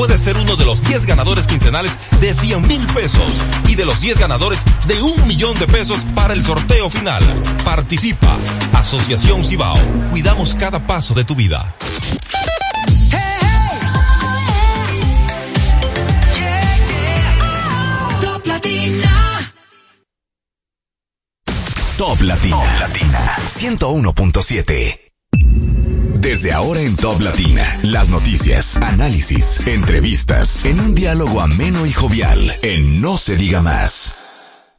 Puedes ser uno de los 10 ganadores quincenales de 100 mil pesos y de los 10 ganadores de un millón de pesos para el sorteo final. Participa. Asociación Cibao. Cuidamos cada paso de tu vida. Top Latina. Top Latina. 101.7. Desde ahora en Top Latina, las noticias, análisis, entrevistas, en un diálogo ameno y jovial, en No se diga más.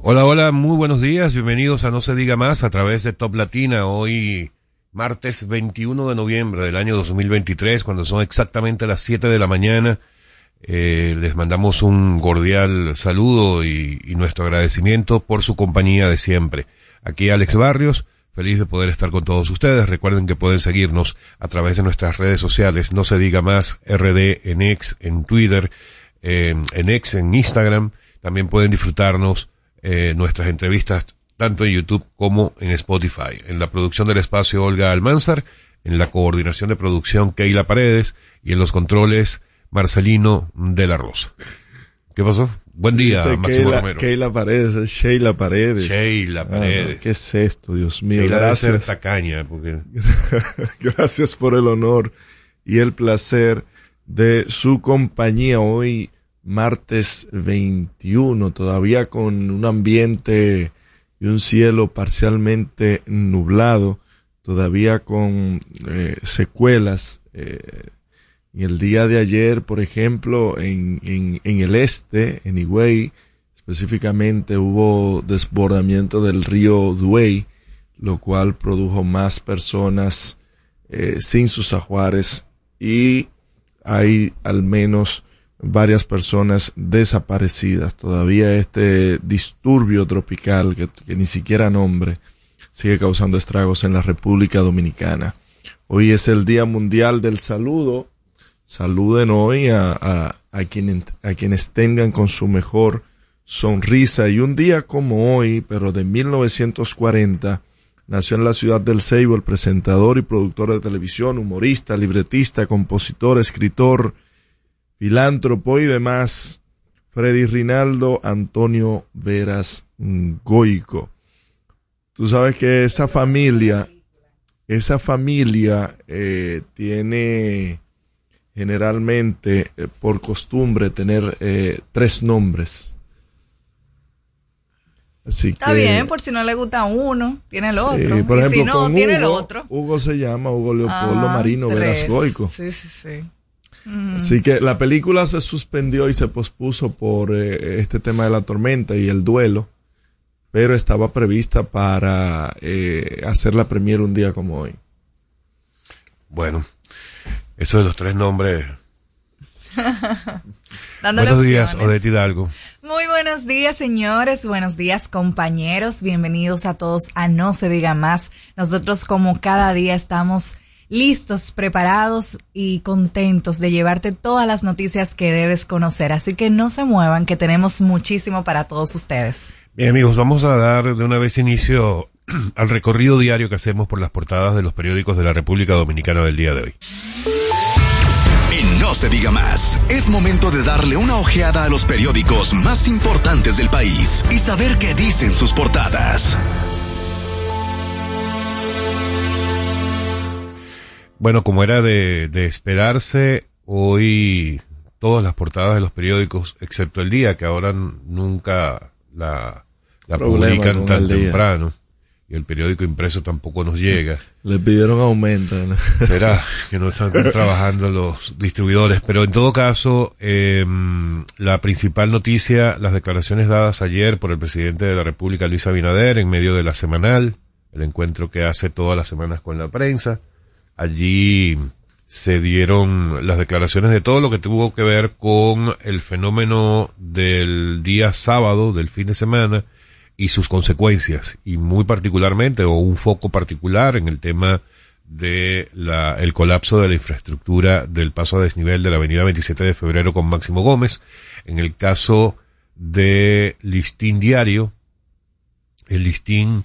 Hola, hola, muy buenos días, bienvenidos a No se diga más a través de Top Latina, hoy martes 21 de noviembre del año 2023, cuando son exactamente las 7 de la mañana. Eh, les mandamos un cordial saludo y, y nuestro agradecimiento por su compañía de siempre. Aquí Alex Barrios, feliz de poder estar con todos ustedes. Recuerden que pueden seguirnos a través de nuestras redes sociales, no se diga más, RD en en Twitter, eh, en en Instagram. También pueden disfrutarnos eh, nuestras entrevistas tanto en YouTube como en Spotify. En la producción del espacio Olga Almanzar, en la coordinación de producción Keila Paredes y en los controles Marcelino de la Rosa. ¿Qué pasó? Buen día, Este, Máximo Keila, Romero. Keila Paredes, es Sheila Paredes. Sheila Ah, Paredes. ¿Qué es esto, Dios mío? Sheila debe ser gracias. tacaña, porque Gracias por el honor y el placer de su compañía hoy, martes 21, todavía con un ambiente y un cielo parcialmente nublado, todavía con eh, secuelas. Eh, y el día de ayer, por ejemplo, en, en, en el este, en Higüey, específicamente hubo desbordamiento del río Duey, lo cual produjo más personas eh, sin sus ajuares y hay al menos varias personas desaparecidas. Todavía este disturbio tropical que ni siquiera nombre sigue causando estragos en la República Dominicana. Hoy es el Día Mundial del Saludo. Saluden hoy a, a, a, a quienes tengan con su mejor sonrisa. Y un día como hoy, pero de 1940, nació en la ciudad del Ceibo el presentador y productor de televisión, humorista, libretista, compositor, escritor, filántropo y demás, Freddy Rinaldo Antonio Veras Goico. Tú sabes que esa familia, esa familia eh, tiene generalmente eh, por costumbre tener eh, tres nombres. Así Está que, bien, por si no le gusta uno, tiene el otro. Sí, por y ejemplo, si no, con tiene el Hugo, otro. Hugo se llama Hugo Leopoldo Ajá, Marino. Veras Goico. Sí, sí, sí. Así que la película se suspendió y se pospuso por eh, este tema de la tormenta y el duelo, pero estaba prevista para eh, hacer la premier un día como hoy. Bueno, eso de los tres nombres. Buenos días, opciones. Odette Hidalgo. Muy buenos días, señores. Buenos días, compañeros. Bienvenidos a todos a No se diga más. Nosotros, como cada día, estamos listos, preparados y contentos de llevarte todas las noticias que debes conocer. Así que no se muevan, que tenemos muchísimo para todos ustedes. Bien amigos, vamos a dar de una vez inicio al recorrido diario que hacemos por las portadas de los periódicos de la República Dominicana del día de hoy. No se diga más, es momento de darle una ojeada a los periódicos más importantes del país y saber qué dicen sus portadas. Bueno, como era de, de esperarse, hoy todas las portadas de los periódicos, excepto el día, que ahora nunca la, la Problema publican tan El Día. Y el periódico impreso tampoco nos llega. Le pidieron aumento. ¿no? Será que no están trabajando los distribuidores, pero en todo caso, eh, la principal noticia, las declaraciones dadas ayer por el presidente de la República, Luis Abinader, en medio de la semanal, el encuentro que hace todas las semanas con la prensa. Allí se dieron las declaraciones de todo lo que tuvo que ver con el fenómeno del día sábado, del fin de semana, y sus consecuencias, y muy particularmente, o un foco particular en el tema de la, el colapso de la infraestructura del paso a desnivel de la avenida 27 de febrero con Máximo Gómez. En el caso de Listín Diario, El listín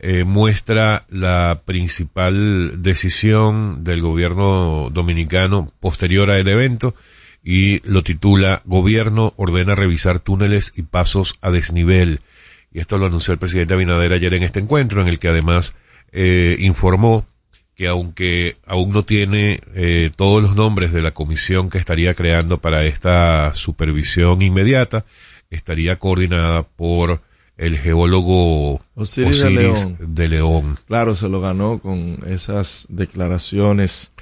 eh, muestra la principal decisión del gobierno dominicano posterior al evento y lo titula Gobierno ordena revisar túneles y pasos a desnivel. Y esto lo anunció el presidente Abinader ayer en este encuentro, en el que además eh, informó que aunque aún no tiene eh, todos los nombres de la comisión que estaría creando para esta supervisión inmediata, estaría coordinada por el geólogo Osiris, Osiris, de, León. de León. Claro, se lo ganó con esas declaraciones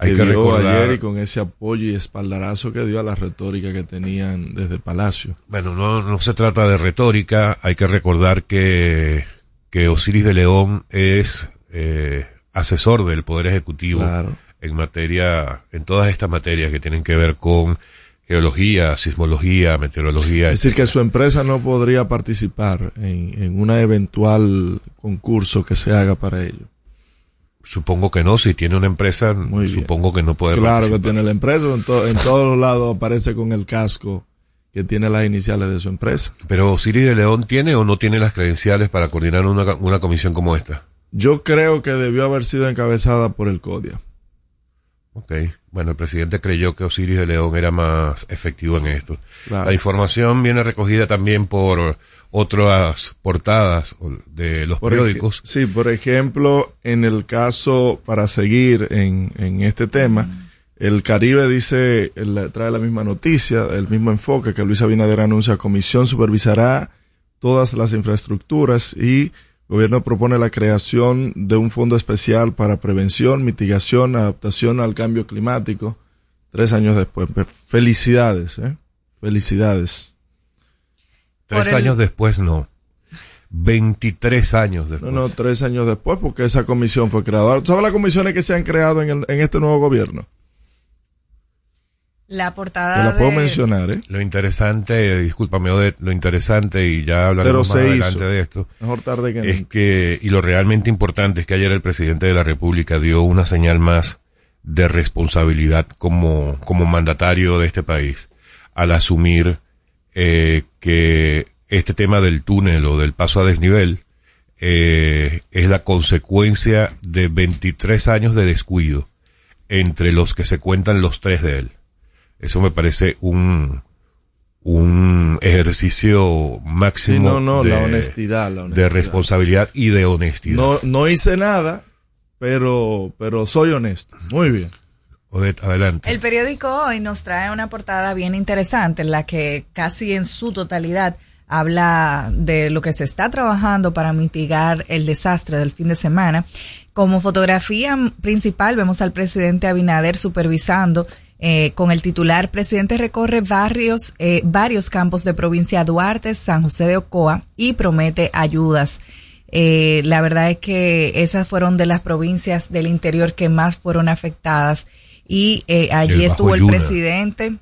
Hay que, recordar- ayer y con ese apoyo y espaldarazo que dio a la retórica que tenían desde Palacio. Bueno, no, no se trata de retórica, hay que recordar que, que Osiris de León es eh, asesor del Poder Ejecutivo Claro. en materia, en todas estas materias que tienen que ver con geología, sismología, meteorología. Es decir, que su empresa no podría participar en, en una eventual concurso que se haga para ello. Supongo que no, si tiene una empresa, Muy supongo que no puede Claro que tiene la empresa, en, to- en todos los lados aparece con el casco que tiene las iniciales de su empresa. Pero Osiris de León tiene o no tiene las credenciales para coordinar una, una comisión como esta. Yo creo que debió haber sido encabezada por el CODIA. Ok. Bueno, el presidente creyó que Osiris de León era más efectivo en esto. Claro. La información viene recogida también por otras portadas de los Por periódicos. sí, por ejemplo, en el caso, para seguir en, en este tema, el Caribe dice, el- trae la misma noticia, el mismo enfoque que Luis Abinader anuncia, comisión supervisará todas las infraestructuras y el gobierno propone la creación de un fondo especial para prevención, mitigación, adaptación al cambio climático, tres años después. Felicidades, ¿eh? Felicidades. Tres el- años después no. 23 años No, después. no, tres años después, porque esa comisión fue creada. ¿Tú sabes las comisiones que se han creado en, el- en este nuevo gobierno? La Te portada la puedo de- mencionar, ¿eh? Lo interesante, discúlpame, Odette, lo interesante, y ya hablaremos más adelante hizo. de esto, Mejor tarde que es nunca. que, y lo realmente importante es que ayer el presidente de la República dio una señal más de responsabilidad como, como mandatario de este país al asumir eh, que este tema del túnel o del paso a desnivel eh, es la consecuencia de 23 años de descuido entre los que se cuentan los tres de él. Eso me parece un, un ejercicio Sí, máximo no, no, de, la honestidad, la de responsabilidad y de honestidad. No, no hice nada, pero, pero soy honesto. Muy bien. Odette, adelante. El periódico hoy nos trae una portada bien interesante en la que casi en su totalidad habla de lo que se está trabajando para mitigar el desastre del fin de semana. Como fotografía principal vemos al presidente Abinader supervisando eh, con el titular Presidente recorre barrios, eh, varios campos de provincia Duarte, San José de Ocoa y promete ayudas. Eh, la verdad es que esas fueron de las provincias del interior que más fueron afectadas y eh, allí El estuvo el Yuna. presidente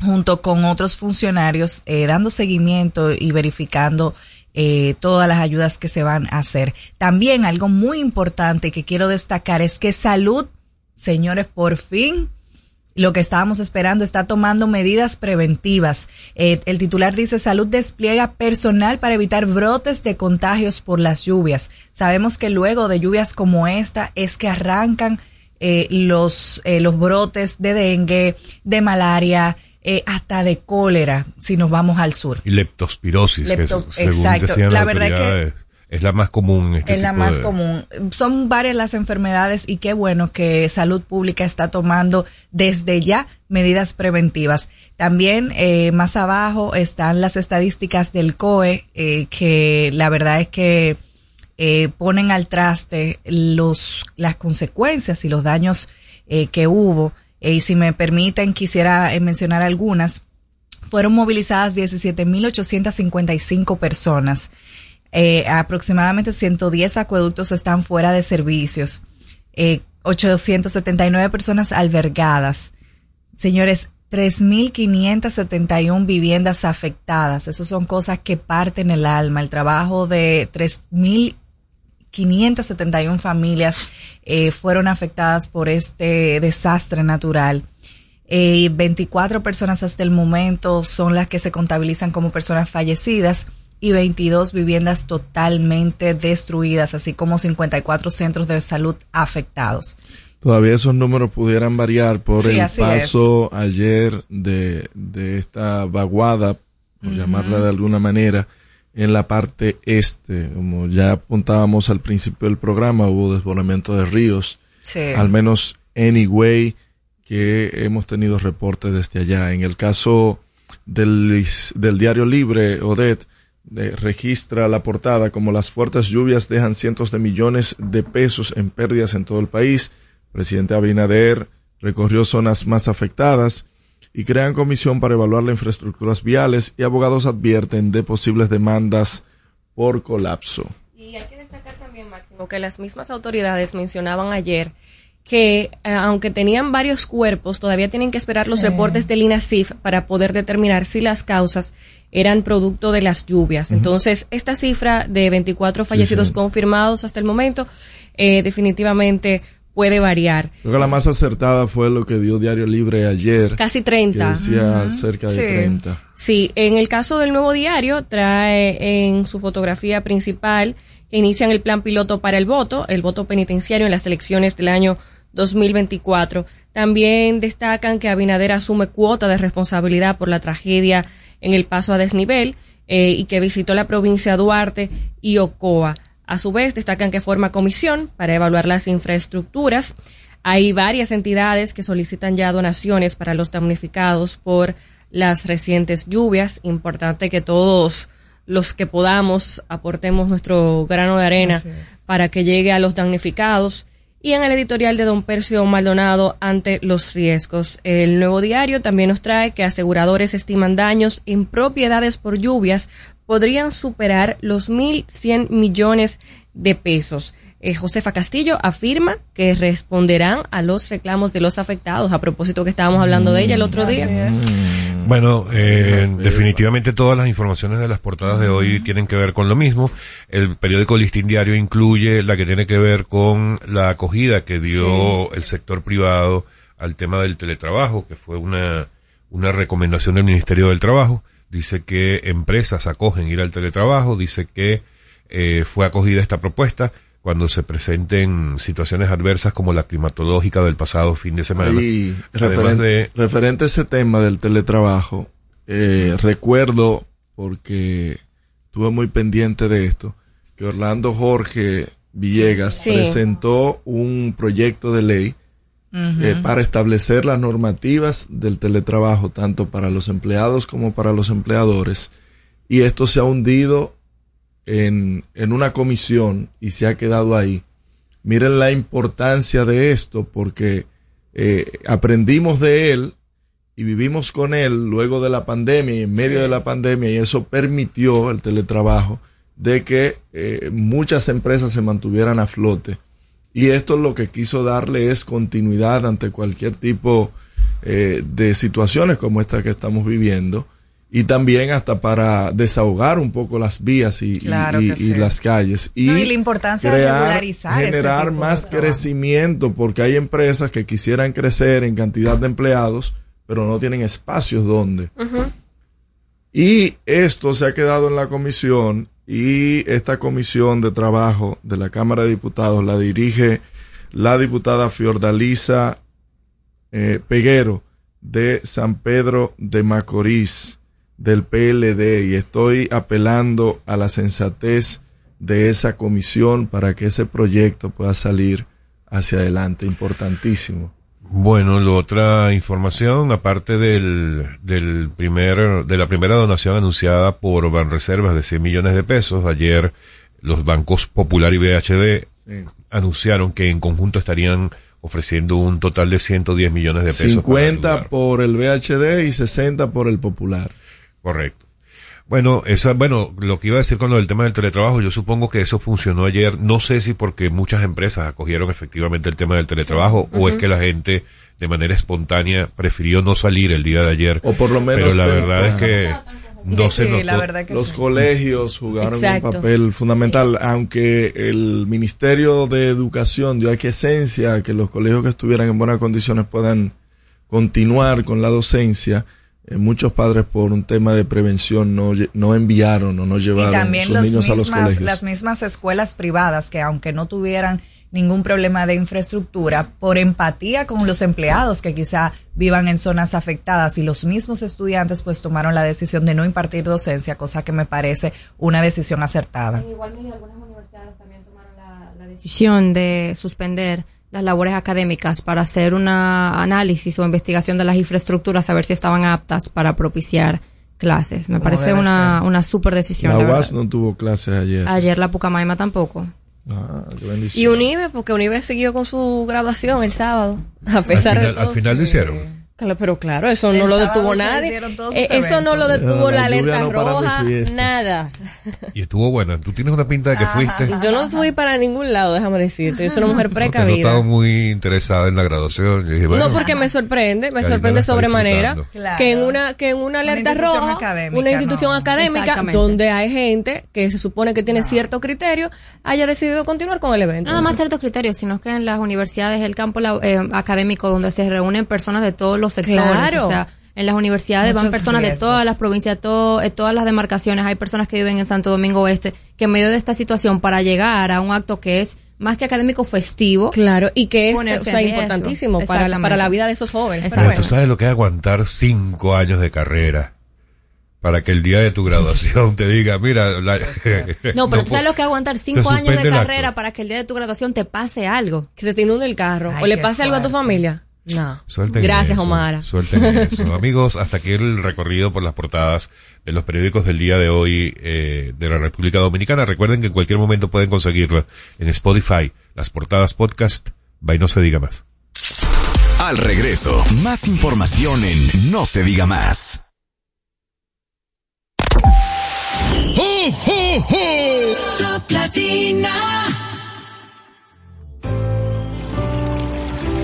junto con otros funcionarios eh, dando seguimiento y verificando eh, todas las ayudas que se van a hacer. También algo muy importante que quiero destacar es que salud, señores, por fin lo que estábamos esperando está tomando medidas preventivas. Eh, el titular dice salud despliega personal para evitar brotes de contagios por las lluvias. Sabemos que luego de lluvias como esta es que arrancan eh, los, eh, los brotes de dengue, de malaria, eh, hasta de cólera, si nos vamos al sur. Y leptospirosis, Lepto- que según exacto. decían La verdad es que- es la más común. Este es la más de- común. Son varias las enfermedades y qué bueno que Salud Pública está tomando desde ya medidas preventivas. También eh, más abajo están las estadísticas del COE, eh, que la verdad es que eh, ponen al traste los, las consecuencias y los daños eh, que hubo. Y si me permiten, quisiera eh, mencionar algunas. Fueron movilizadas 17.855 personas. Eh, aproximadamente 110 acueductos están fuera de servicios. Eh, 879 personas albergadas. Señores, 3.571 viviendas afectadas. Esas son cosas que parten el alma. El trabajo de 3.571 familias eh, fueron afectadas por este desastre natural. Eh, 24 personas hasta el momento son las que se contabilizan como personas fallecidas y 22 viviendas totalmente destruidas, así como 54 centros de salud afectados. Todavía esos números pudieran variar por el paso ayer de, de, esta vaguada, por llamarla de alguna manera, en la parte este. Como ya apuntábamos al principio del programa, hubo desbordamiento de ríos. Al menos anyway que hemos tenido reportes desde allá. En el caso del, del diario Libre, Odette, registra la portada como las fuertes lluvias dejan cientos de millones de pesos en pérdidas en todo el país presidente Abinader recorrió zonas más afectadas y crean comisión para evaluar las infraestructuras viales y abogados advierten de posibles demandas por colapso. Y hay que destacar también, Máximo, que las mismas autoridades mencionaban ayer que eh, aunque tenían varios cuerpos, todavía tienen que esperar los reportes del INASIF para poder determinar si las causas eran producto de las lluvias. Entonces, esta cifra de 24 fallecidos confirmados hasta el momento, eh, definitivamente puede variar. Creo que la más acertada fue lo que dio Diario Libre ayer. Casi 30. decía cerca de 30. Sí, en el caso del nuevo diario trae en su fotografía principal que inician el plan piloto para el voto, el voto penitenciario en las elecciones del año 2024. También destacan que Abinader asume cuota de responsabilidad por la tragedia en el paso a desnivel eh, y que visitó la provincia Duarte y Ocoa. A su vez, destacan que forma comisión para evaluar las infraestructuras. Hay varias entidades que solicitan ya donaciones para los damnificados por las recientes lluvias. Importante que todos los que podamos aportemos nuestro grano de arena para que llegue a los damnificados. Y en el editorial de Don Percio Maldonado ante los riesgos. El nuevo diario también nos trae que aseguradores estiman daños en propiedades por lluvias podrían superar los 1.100 millones de pesos. Eh, Josefa Castillo afirma que responderán a los reclamos de los afectados, a propósito que estábamos hablando de ella el otro día. Mm. Bueno, eh, definitivamente todas las informaciones de las portadas de hoy tienen que ver con lo mismo. El periódico Listín Diario incluye la que tiene que ver con la acogida que dio el sector privado al tema del teletrabajo, que fue una, una recomendación del Ministerio del Trabajo dice que empresas acogen ir al teletrabajo, dice que eh, fue acogida esta propuesta cuando se presenten situaciones adversas como la climatológica del pasado fin de semana. Y referente, referente a ese tema del teletrabajo, eh, recuerdo, porque estuve muy pendiente de esto, que Orlando Jorge Villegas presentó un proyecto de ley eh, para establecer las normativas del teletrabajo, tanto para los empleados como para los empleadores. Y esto se ha hundido en, en una comisión y se ha quedado ahí. Miren la importancia de esto porque eh, aprendimos de él y vivimos con él luego de la pandemia y en medio de la pandemia y eso permitió el teletrabajo de que eh, muchas empresas se mantuvieran a flote y esto lo que quiso darle es continuidad ante cualquier tipo eh, de situaciones como esta que estamos viviendo y también hasta para desahogar un poco las vías y, las calles. Y, la importancia de regularizar generar más crecimiento porque hay empresas que quisieran crecer en cantidad de empleados pero no tienen espacios donde. Y esto se ha quedado en la comisión y esta comisión de trabajo de la Cámara de Diputados la dirige la diputada Fiordalisa eh, Peguero de San Pedro de Macorís del PLD y estoy apelando a la sensatez de esa comisión para que ese proyecto pueda salir hacia adelante, importantísimo. Bueno, la otra información, aparte del, del primer, de la primera donación anunciada por Banreservas de 100 millones de pesos, ayer los bancos Popular y BHD anunciaron que en conjunto estarían ofreciendo un total de 110 millones de pesos. 50 por el BHD y 60 por el Popular. Correcto. Bueno, esa, bueno, lo que iba a decir con lo del tema del teletrabajo, yo supongo que eso funcionó ayer. No sé si porque muchas empresas acogieron efectivamente el tema del teletrabajo o es que la gente de manera espontánea prefirió no salir el día de ayer. O por lo menos. Pero la verdad es que no se notó. Los colegios jugaron un papel fundamental, aunque el Ministerio de Educación dio esencia a que los colegios que estuvieran en buenas condiciones puedan continuar con la docencia eh, muchos padres por un tema de prevención no, no enviaron o no llevaron y también sus los niños a los mismas, colegios. las mismas escuelas privadas que aunque no tuvieran ningún problema de infraestructura, por empatía con los empleados que quizá vivan en zonas afectadas y los mismos estudiantes pues tomaron la decisión de no impartir docencia, cosa que me parece una decisión acertada. En igual medida, algunas universidades también tomaron la, la decisión de suspender las labores académicas para hacer un análisis o investigación de las infraestructuras, a ver si estaban aptas para propiciar clases. Me parece una, ser. una super decisión. La UAS verdad. no tuvo clases ayer. Ayer la Pucamaima tampoco. Ah, qué Y. Unive, porque Unive siguió con su graduación el sábado, a pesar al, final, de todo. al final lo hicieron. Pero claro, eso El no lo detuvo nadie. Eh, eso no lo detuvo Ah, la alerta no roja, nada. Y estuvo buena. Tú tienes una pinta de que fuiste. Yo no fui para ningún lado, déjame decirte. Yo soy una mujer No, precavida. notado muy interesada en la graduación. Yo dije, bueno, no, porque me sorprende, me sorprende sobremanera. Claro. que en una que en una alerta roja, académica, una institución no. académica donde hay gente que se supone que tiene cierto criterio, haya decidido continuar con el evento. No nada más ciertos criterios, sino que en las universidades, el campo la- eh, académico donde se reúnen personas de todos los sectores. Claro. O sea, en las universidades van personas de todas las provincias, todo, todas las demarcaciones. Hay personas que viven en Santo Domingo Oeste que en medio de esta situación para llegar a un acto que es más que académico festivo. Claro, y que es o sea, importantísimo para, la- para la vida de esos jóvenes. Pero tú sabes lo que es aguantar cinco años de carrera para que el día de tu graduación te diga, mira, la- No, pero tú sabes lo que es aguantar cinco años de carrera para que el día de tu graduación te pase algo. que se te inunde el carro Ay, o le pase algo a tu familia. No. Suelten Gracias, eso, Omara. Suelten eso. Amigos, hasta aquí el recorrido por las portadas de los periódicos del día de hoy eh, de la República Dominicana. Recuerden que en cualquier momento pueden conseguirlo en Spotify, las portadas podcast, by no se diga más. Al regreso, más información en No se diga más. Top Latina.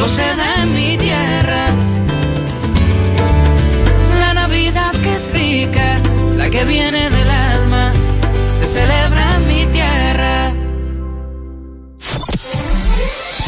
Solo se da en mi tierra. La Navidad que es rica, la que viene del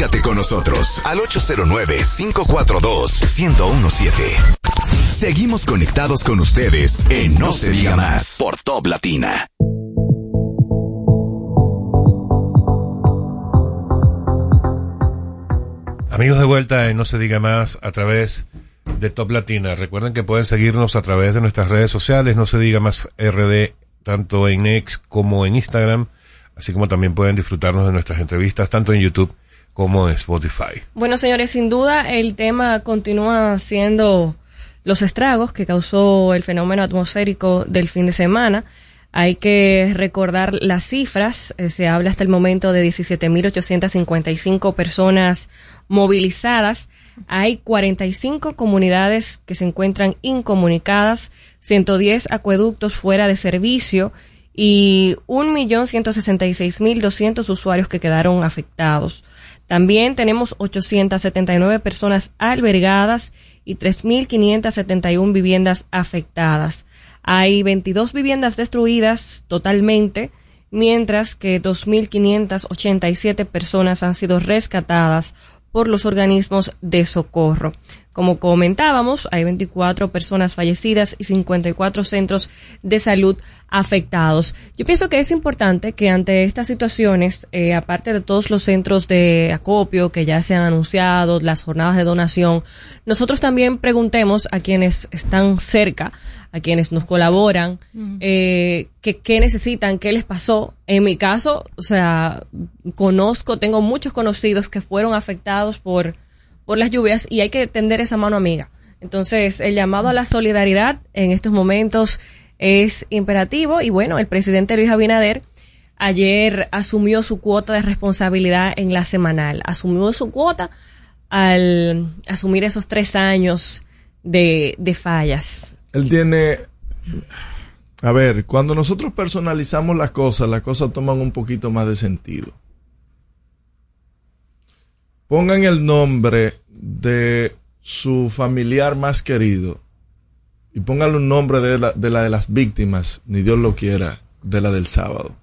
Comunícate con nosotros al 809-542-1017. Seguimos conectados con ustedes en No, se diga más por Top Latina. Amigos de vuelta en No se diga más a través de Top Latina. Recuerden que pueden seguirnos a través de nuestras redes sociales, No se diga más RD, tanto en X como en Instagram, así como también pueden disfrutarnos de nuestras entrevistas tanto en YouTube como Spotify. Bueno, señores, sin duda el tema continúa siendo los estragos que causó el fenómeno atmosférico del fin de semana. Hay que recordar las cifras. Eh, se habla hasta el momento de 17.855 personas movilizadas. Hay 45 comunidades que se encuentran incomunicadas, 110 acueductos fuera de servicio y 1.166.200 usuarios que quedaron afectados. También tenemos 879 personas albergadas y 3.571 viviendas afectadas. Hay 22 viviendas destruidas totalmente, mientras que 2.587 personas han sido rescatadas por los organismos de socorro. Como comentábamos, hay 24 personas fallecidas y 54 centros de salud afectados. Yo pienso que es importante que ante estas situaciones, eh, aparte de todos los centros de acopio que ya se han anunciado, las jornadas de donación, nosotros también preguntemos a quienes están cerca, a quienes nos colaboran, eh, que, qué necesitan, qué les pasó. En mi caso, o sea, conozco, tengo muchos conocidos que fueron afectados por, por las lluvias y hay que tender esa mano amiga. Entonces, el llamado a la solidaridad en estos momentos es imperativo y bueno, el presidente Luis Abinader ayer asumió su cuota de responsabilidad en la semanal, asumió su cuota al asumir esos tres años de, de fallas. Él tiene... A ver, cuando nosotros personalizamos las cosas, las cosas toman un poquito más de sentido. Pongan el nombre de su familiar más querido y póngale un nombre de la, de la de las víctimas, ni Dios lo quiera, de la del sábado.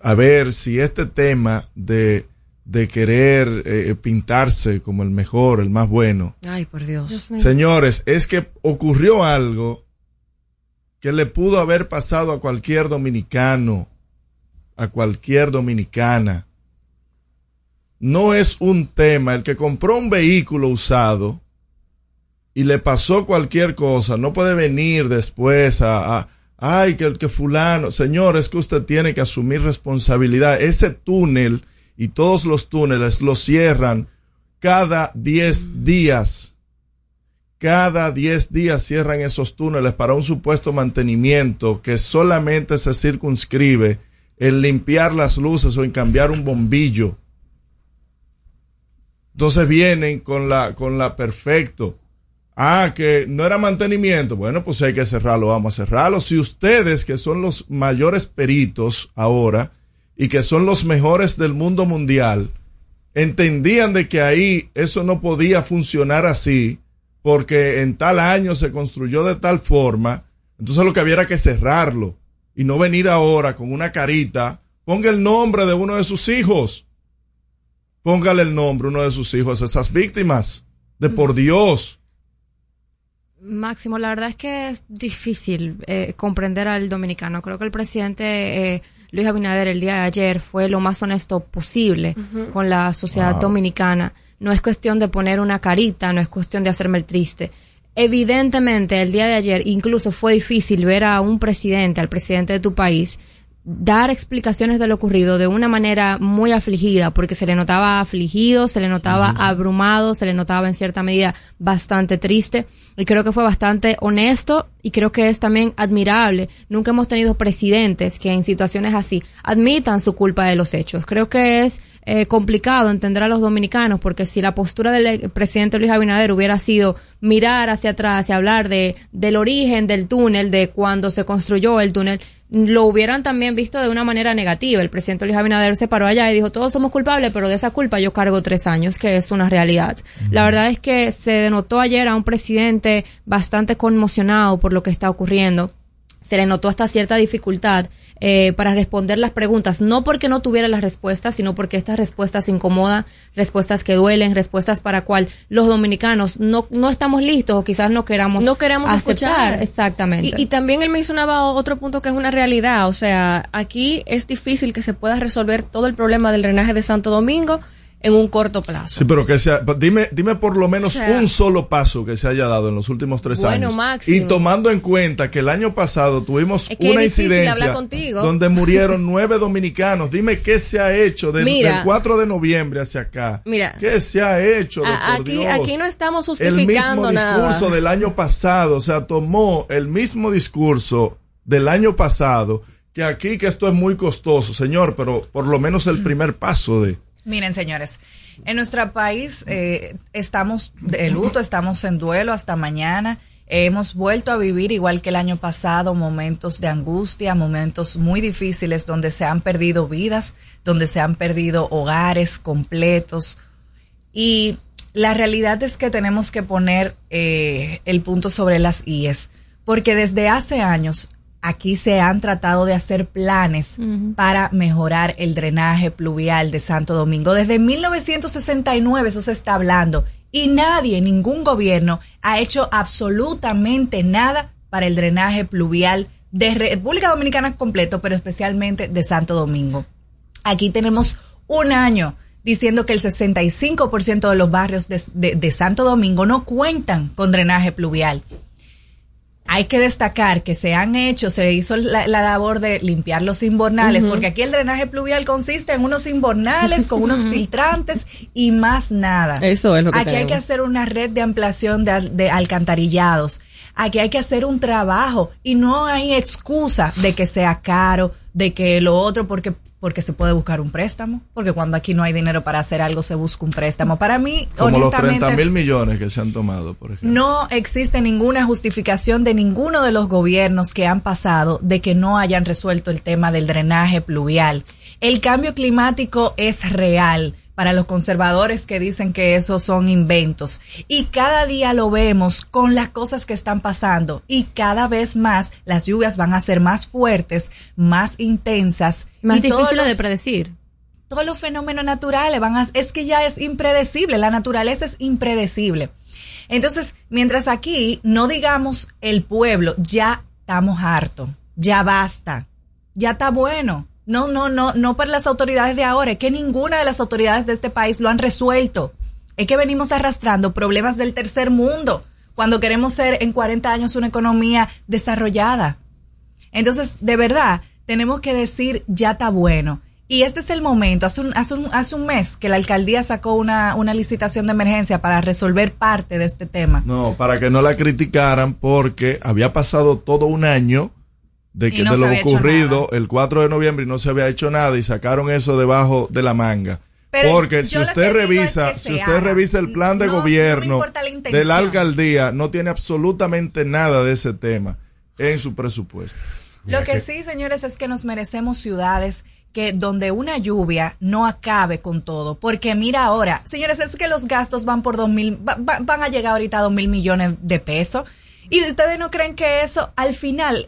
A ver si este tema de, de querer eh, pintarse como el mejor, el más bueno. Ay, por Dios. Señores, es que ocurrió algo que le pudo haber pasado a cualquier dominicano, a cualquier dominicana. No es un tema, el que compró un vehículo usado, y le pasó cualquier cosa, no puede venir después a, ay, que el que fulano, señor, es que usted tiene que asumir responsabilidad. Ese túnel y todos los túneles lo cierran cada 10 días. Cada 10 días cierran esos túneles para un supuesto mantenimiento que solamente se circunscribe en limpiar las luces o en cambiar un bombillo. Entonces vienen con la, con la perfecto Ah, que no era mantenimiento. Bueno, pues hay que cerrarlo, vamos a cerrarlo. Si ustedes, que son los mayores peritos ahora y que son los mejores del mundo mundial, entendían de que ahí eso no podía funcionar así, porque en tal año se construyó de tal forma, entonces lo que había era que cerrarlo y no venir ahora con una carita. Ponga el nombre de uno de sus hijos. Póngale el nombre uno de sus hijos a esas víctimas. De por Dios. Máximo, la verdad es que es difícil eh, comprender al dominicano. Creo que el presidente eh, Luis Abinader el día de ayer fue lo más honesto posible con la sociedad dominicana. No es cuestión de poner una carita, no es cuestión de hacerme el triste. Evidentemente, el día de ayer incluso fue difícil ver a un presidente, al presidente de tu país, dar explicaciones de lo ocurrido de una manera muy afligida, porque se le notaba afligido, se le notaba abrumado, se le notaba en cierta medida bastante triste y creo que fue bastante honesto y creo que es también admirable. Nunca hemos tenido presidentes que en situaciones así admitan su culpa de los hechos. Creo que es eh, complicado entender a los dominicanos porque si la postura del presidente Luis Abinader hubiera sido mirar hacia atrás y hablar de del origen del túnel, de cuando se construyó el túnel, lo hubieran también visto de una manera negativa. El presidente Luis Abinader se paró allá y dijo, todos somos culpables, pero de esa culpa yo cargo tres años, que es una realidad. La verdad es que se denotó ayer a un presidente bastante conmocionado por lo que está ocurriendo. Se le notó hasta cierta dificultad eh, para responder las preguntas, no porque no tuviera las respuestas, sino porque estas respuestas incomodan, respuestas que duelen, respuestas para cual los dominicanos no, no estamos listos o quizás no queramos no queremos aceptar. escuchar. Exactamente. Y, y también él mencionaba otro punto que es una realidad, o sea, aquí es difícil que se pueda resolver todo el problema del drenaje de Santo Domingo en un corto plazo. Sí, pero que sea, dime, dime por lo menos O sea, un solo paso que se haya dado en los últimos tres Bueno, años. máximo. Y tomando en cuenta que el año pasado tuvimos Es que una incidencia donde murieron nueve dominicanos. Dime qué se ha hecho del, Mira. del 4 de noviembre hacia acá. Mira. ¿Qué se ha hecho? de A- aquí, Dios? aquí no estamos el justificando mismo nada. discurso del año pasado, o sea, tomó el mismo discurso del año pasado, que aquí que esto es muy costoso, señor, pero por lo menos el primer paso de... Miren, señores, en nuestro país eh, estamos de luto, estamos en duelo hasta mañana. Hemos vuelto a vivir, igual que el año pasado, momentos de angustia, momentos muy difíciles donde se han perdido vidas, donde se han perdido hogares completos. Y la realidad es que tenemos que poner eh, el punto sobre las IES, porque desde hace años aquí se han tratado de hacer planes para mejorar el drenaje pluvial de Santo Domingo. Desde 1969 eso se está hablando y nadie, ningún gobierno ha hecho absolutamente nada para el drenaje pluvial de República Dominicana completo, pero especialmente de Santo Domingo. Aquí tenemos un año diciendo que el 65% de los barrios de, de- de Santo Domingo no cuentan con drenaje pluvial. Hay que destacar que se han hecho, se hizo la, la labor de limpiar los inbornales, porque aquí el drenaje pluvial consiste en unos inbornales con unos filtrantes y más nada. Eso es lo que Aquí hay que hacer una red de ampliación de, de alcantarillados. Aquí hay que hacer un trabajo y no hay excusa de que sea caro, de que lo otro, porque porque se puede buscar un préstamo, porque cuando aquí no hay dinero para hacer algo se busca un préstamo. Para mí, Como los honestamente, 30 mil millones que se han tomado, por ejemplo. no existe ninguna justificación de ninguno de los gobiernos que han pasado de que no hayan resuelto el tema del drenaje pluvial. El cambio climático es real para los conservadores que dicen que esos son inventos. Y cada día lo vemos con las cosas que están pasando. Y cada vez más las lluvias van a ser más fuertes, más intensas. Más difíciles de predecir. todos los fenómenos naturales van a, es que ya es impredecible, la naturaleza es impredecible. Entonces, mientras aquí no digamos el pueblo, ya estamos hartos, ya basta, ya está bueno. No, no, no, no para las autoridades de ahora, es que ninguna de las autoridades de este país lo han resuelto. Es que venimos arrastrando problemas del tercer mundo cuando queremos ser en 40 años una economía desarrollada. Entonces, de verdad, tenemos que decir, ya está bueno. Y este es el momento. Hace un, hace un, hace un mes que la alcaldía sacó una, una licitación de emergencia para resolver parte de este tema. No, para que no la criticaran porque había pasado todo un año de que no de lo ocurrido el 4 de noviembre y no se había hecho nada y sacaron eso debajo de la manga. Pero porque si usted revisa, es que si usted haga. revisa el plan de No, gobierno de la alcaldía, no tiene absolutamente nada de ese tema en su presupuesto. Lo que sí, señores, es que nos merecemos ciudades que donde una lluvia no acabe con todo. Porque mira ahora, señores, es que los gastos van por dos mil, va- va- van a llegar ahorita a dos mil millones de pesos. Y ustedes no creen que eso al final,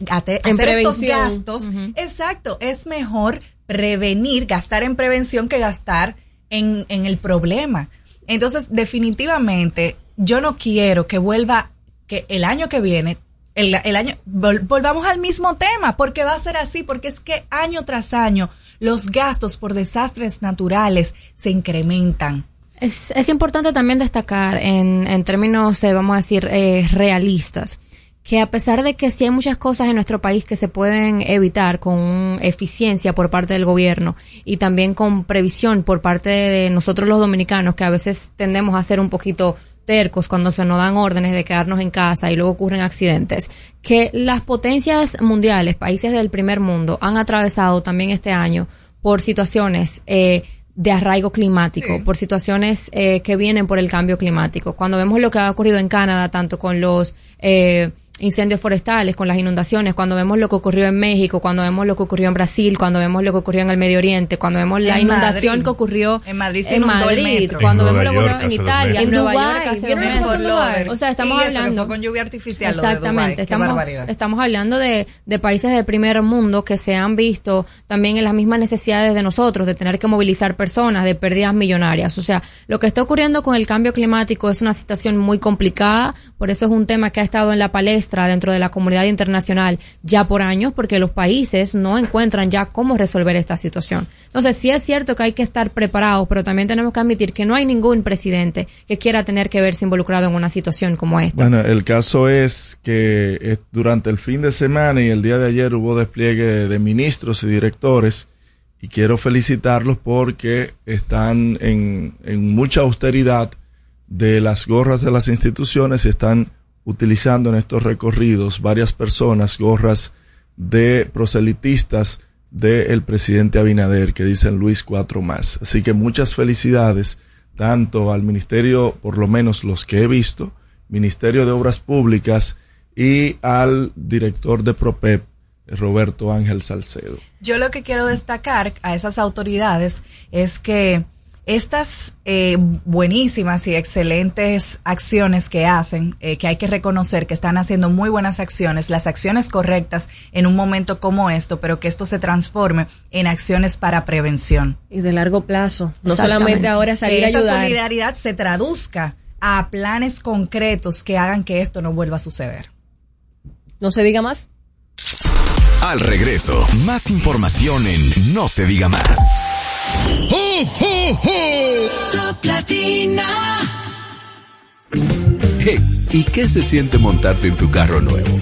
hacer estos gastos, exacto, es mejor prevenir, gastar en prevención que gastar en, en el problema. Entonces, definitivamente, yo no quiero que vuelva, que el año que viene, el, el año, vol- volvamos al mismo tema, porque va a ser así, porque es que año tras año los gastos por desastres naturales se incrementan. Es, es importante también destacar en, en términos, eh, vamos a decir, eh, realistas, que a pesar de que sí hay muchas cosas en nuestro país que se pueden evitar con eficiencia por parte del gobierno y también con previsión por parte de nosotros los dominicanos, que a veces tendemos a ser un poquito tercos cuando se nos dan órdenes de quedarnos en casa y luego ocurren accidentes, que las potencias mundiales, países del primer mundo, han atravesado también este año por situaciones eh, de arraigo climático, por situaciones eh, que vienen por el cambio climático. Cuando vemos lo que ha ocurrido en Canadá, tanto con los eh, incendios forestales, con las inundaciones, cuando vemos lo que ocurrió en México, cuando vemos lo que ocurrió en Brasil, cuando vemos lo que ocurrió en el Medio Oriente, cuando vemos la En inundación Madrid. que ocurrió En Madrid se en inundó el Madrid, metro. cuando En vemos lo que ocurrió en Italia, en Nueva Dubái, York hace ¿vieron dos el meses. Fort O sea, estamos Y eso que hablando fue con lluvia artificial. lo de Exactamente, estamos, barbaridad. estamos hablando de, de países del primer mundo que se han visto también en las mismas necesidades de nosotros, de tener que movilizar personas, de pérdidas millonarias. O sea, lo que está ocurriendo con el cambio climático es una situación muy complicada, por eso es un tema que ha estado en la palestra dentro de la comunidad internacional ya por años, porque los países no encuentran ya cómo resolver esta situación. Entonces, sí es cierto que hay que estar preparados, pero también tenemos que admitir que no hay ningún presidente que quiera tener que verse involucrado en una situación como esta. Bueno, el caso es que eh, durante el fin de semana y el día de ayer hubo despliegue de ministros y directores y quiero felicitarlos porque están en, en mucha austeridad de las gorras de las instituciones y están utilizando en estos recorridos varias personas gorras de proselitistas del presidente Abinader que dicen Luis cuatro más. Así que muchas felicidades tanto al ministerio, por lo menos los que he visto, Ministerio de Obras Públicas y al director de PROPEP, Roberto Ángel Salcedo. Yo lo que quiero destacar a esas autoridades es que estas eh, buenísimas y excelentes acciones que hacen, eh, que hay que reconocer que están haciendo muy buenas acciones, las acciones correctas en un momento como esto, pero que esto se transforme en acciones para prevención. Y de largo plazo. No solamente ahora salir que a esa ayudar. solidaridad se traduzca a planes concretos que hagan que esto no vuelva a suceder. No se diga más. Al regreso, más información en No se diga más. Top Latina. Hey, ¿y qué se siente montarte en tu carro nuevo?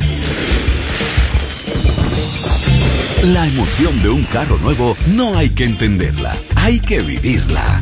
La emoción de un carro nuevo no hay que entenderla, hay que vivirla.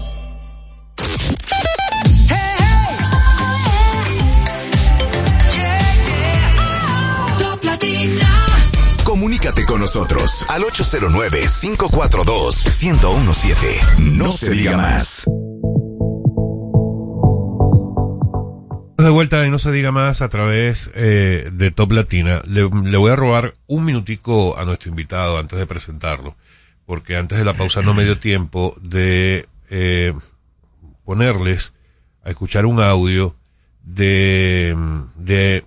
Con nosotros al 809-542-1017. No se diga más. De vuelta y no se diga más a través eh, de Top Latina. Le, le, voy a robar un minutico a nuestro invitado antes de presentarlo, porque antes de la pausa no me dio tiempo de eh, ponerles a escuchar un audio de, de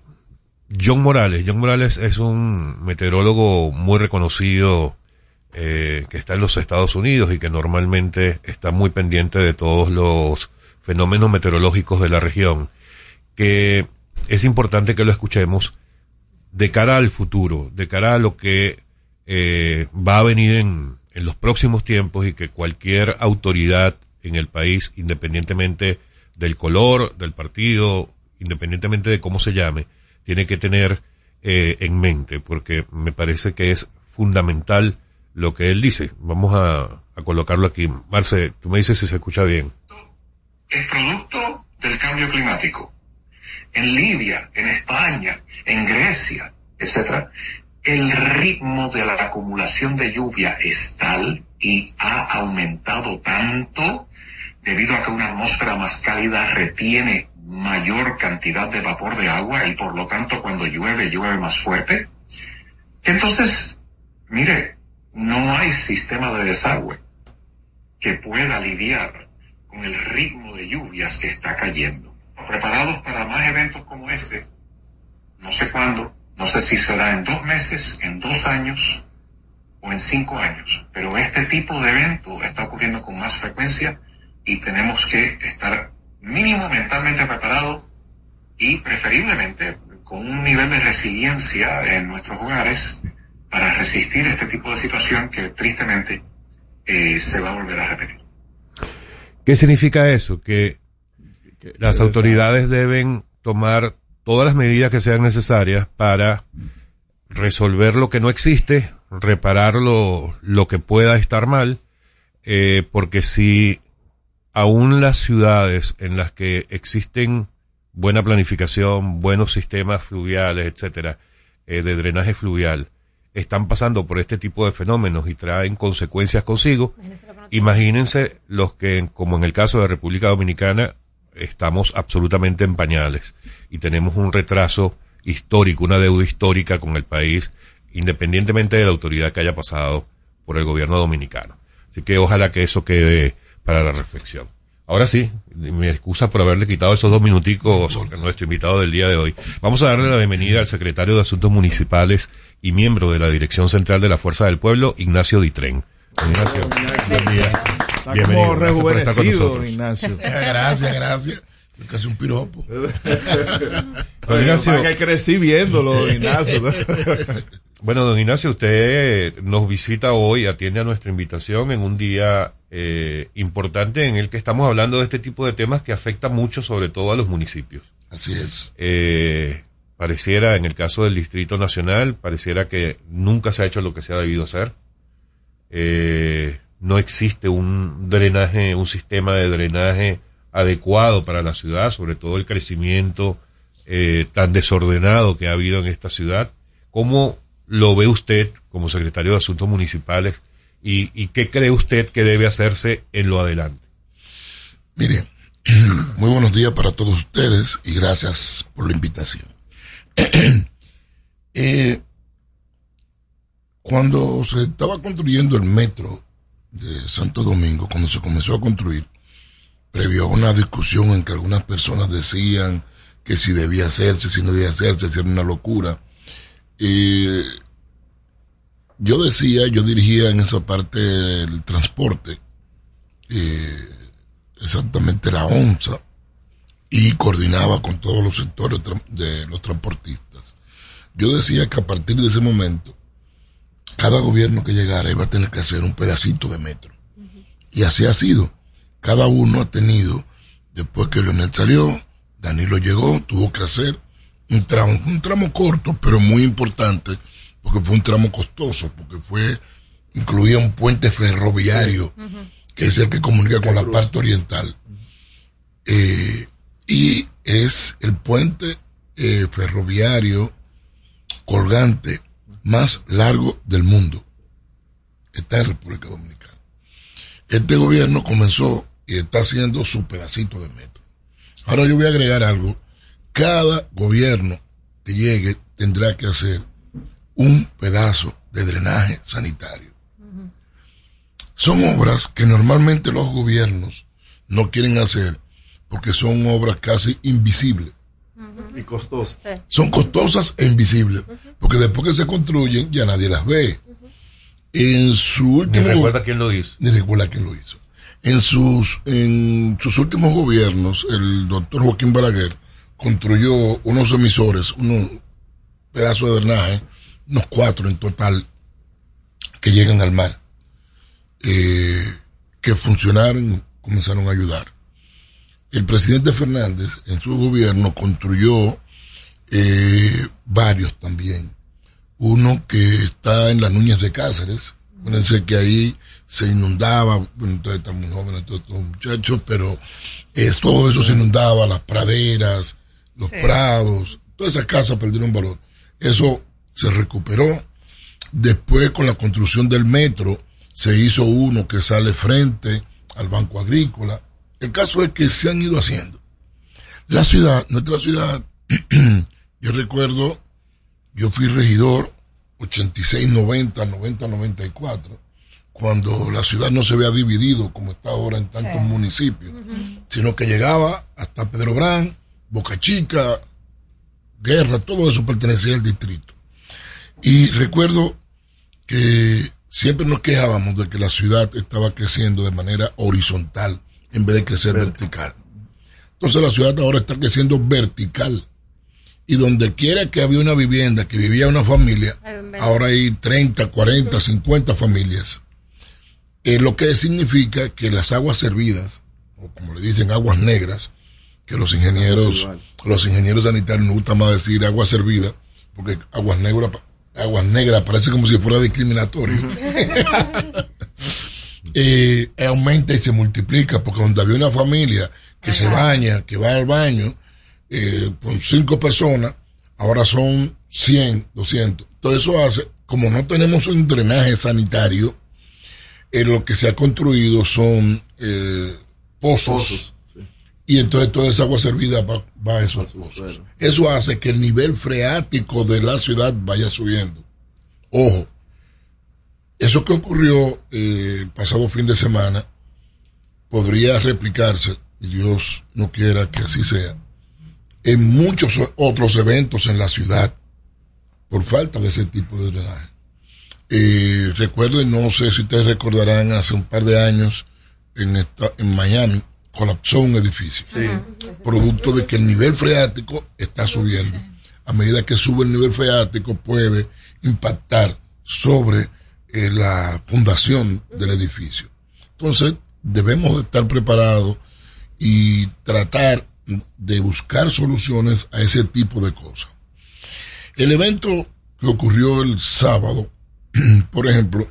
John Morales. John Morales es un meteorólogo muy reconocido eh, que está en los Estados Unidos y que normalmente está muy pendiente de todos los fenómenos meteorológicos de la región que es importante que lo escuchemos de cara al futuro, de cara a lo que eh, va a venir en, en los próximos tiempos y que cualquier autoridad en el país, independientemente del color del partido, independientemente de cómo se llame, tiene que tener eh, en mente, porque me parece que es fundamental lo que él dice. Vamos a, colocarlo aquí. Marce, tú me dices si se escucha bien. Es producto del cambio climático en Libia, en España, en Grecia, etc., el ritmo de la acumulación de lluvia es tal y ha aumentado tanto debido a que una atmósfera más cálida retiene mayor cantidad de vapor de agua y por lo tanto cuando llueve llueve más fuerte. Entonces, mire, no hay sistema de desagüe que pueda lidiar con el ritmo de lluvias que está cayendo preparados para más eventos como este. No sé cuándo, no sé si será en dos meses, en dos años o en cinco años, pero este tipo de evento está ocurriendo con más frecuencia y tenemos que estar mínimo mentalmente preparados y preferiblemente con un nivel de resiliencia en nuestros hogares para resistir este tipo de situación que tristemente eh, se va a volver a repetir. ¿Qué significa eso? Que las autoridades deben tomar todas las medidas que sean necesarias para resolver lo que no existe, reparar lo, lo que pueda estar mal, eh, porque si aún las ciudades en las que existen buena planificación, buenos sistemas fluviales, etcétera, eh, de drenaje fluvial, están pasando por este tipo de fenómenos y traen consecuencias consigo, imagínense los que, como en el caso de República Dominicana, estamos absolutamente en pañales y tenemos un retraso histórico, una deuda histórica con el país, independientemente de la autoridad que haya pasado por el gobierno dominicano. Así que ojalá que eso quede para la reflexión. Ahora sí, me excusa por haberle quitado esos dos minuticos a nuestro invitado del día de hoy. Vamos a darle la bienvenida al secretario de Asuntos Municipales y miembro de la Dirección Central de la Fuerza del Pueblo, Ignacio Ditren. Ignacio, buen día. Está Bienvenido. como rejuvenecido, Ignacio. gracias, gracias. Casi un piropo. don Ignacio. Que crecí viéndolo, don Ignacio. bueno, don Ignacio, usted nos visita hoy, atiende a nuestra invitación en un día eh, importante en el que estamos hablando de este tipo de temas que afecta mucho, sobre todo a los municipios. Así es. Eh, pareciera, en el caso del Distrito Nacional, pareciera que nunca se ha hecho lo que se ha debido hacer. Eh, no existe un drenaje, un sistema de drenaje adecuado para la ciudad, sobre todo el crecimiento tan desordenado que ha habido en esta ciudad. ¿Cómo lo ve usted como secretario de Asuntos Municipales y, qué cree usted que debe hacerse en lo adelante? Mire, muy buenos días para todos ustedes y gracias por la invitación. eh, cuando se estaba construyendo el metro de Santo Domingo, cuando se comenzó a construir, previo a una discusión en que algunas personas decían que si debía hacerse, si no debía hacerse, si era una locura. Yo decía, yo dirigía en esa parte el transporte, exactamente la ONSA, y coordinaba con todos los sectores de los transportistas. Yo decía que a partir de ese momento, cada gobierno que llegara iba a tener que hacer un pedacito de metro. Y así ha sido. Cada uno ha tenido, después que Leonel salió, Danilo llegó, tuvo que hacer un tramo, un tramo corto, pero muy importante, porque fue un tramo costoso, porque fue, incluía un puente ferroviario, que es el que comunica con la parte oriental. Eh, y es el puente eh, ferroviario colgante más largo del mundo. Está en República Dominicana. Este gobierno comenzó y está haciendo su pedacito de metro. Ahora yo voy a agregar algo. Cada gobierno que llegue tendrá que hacer un pedazo de drenaje sanitario. Son obras que normalmente los gobiernos no quieren hacer porque son obras casi invisibles. Y costosas. Son costosas e invisibles, porque después que se construyen ya nadie las ve. En su Ni último recuerda quién lo hizo. ni recuerda quién lo hizo. En sus, en sus últimos gobiernos, el doctor Joaquín Balaguer construyó unos emisores, unos pedazos de drenaje, unos cuatro en total, que llegan al mar, eh, que funcionaron, comenzaron a ayudar. El presidente Fernández, en su gobierno, construyó eh, varios también. Uno que está en las Nuñas de Cáceres. Acuérdense que ahí se inundaba, bueno, ustedes están muy jóvenes, todos estos muchachos, pero es, todo eso se inundaba, las praderas, los Sí. prados, todas esas casas perdieron valor. Eso se recuperó. Después, con la construcción del metro, se hizo uno que sale frente al Banco Agrícola. El caso es que se han ido haciendo. La ciudad, nuestra ciudad, yo recuerdo, yo fui regidor 86, 90, 90, 94, cuando la ciudad no se había dividido como está ahora en tantos Sí. municipios, sino que llegaba hasta Pedro Brán, Boca Chica, Guerra, todo eso pertenecía al distrito. Y recuerdo que siempre nos quejábamos de que la ciudad estaba creciendo de manera horizontal en vez de crecer vertical. Entonces la ciudad ahora está creciendo vertical. Y donde quiera que había una vivienda, que vivía una familia, ahora hay 30, 40, 50 familias. Eh, lo que significa que las aguas servidas, o como le dicen aguas negras, que los ingenieros, los ingenieros sanitarios nos gusta más decir agua servida, porque aguas negras, aguas negras parece como si fuera discriminatorio. eh, aumenta y se multiplica, porque donde había una familia que se baña, que va al baño, eh, con cinco personas, ahora son 100, 200. Todo eso hace, como no tenemos un drenaje sanitario, eh, lo que se ha construido son eh, pozos. Y entonces toda esa agua servida va, va a esos pozos. Eso hace que el nivel freático de la ciudad vaya subiendo. Ojo, eso que ocurrió eh, el pasado fin de semana podría replicarse, y Dios no quiera que así sea, en muchos otros eventos en la ciudad por falta de ese tipo de drenaje. Eh, recuerden, no sé si ustedes recordarán, hace un par de años en, esta, en Miami colapsó un edificio. Producto de que el nivel freático está subiendo. A medida que sube el nivel freático puede impactar sobre eh, la fundación del edificio. Entonces, debemos de estar preparados y tratar de buscar soluciones a ese tipo de cosas. El evento que ocurrió el sábado, por ejemplo,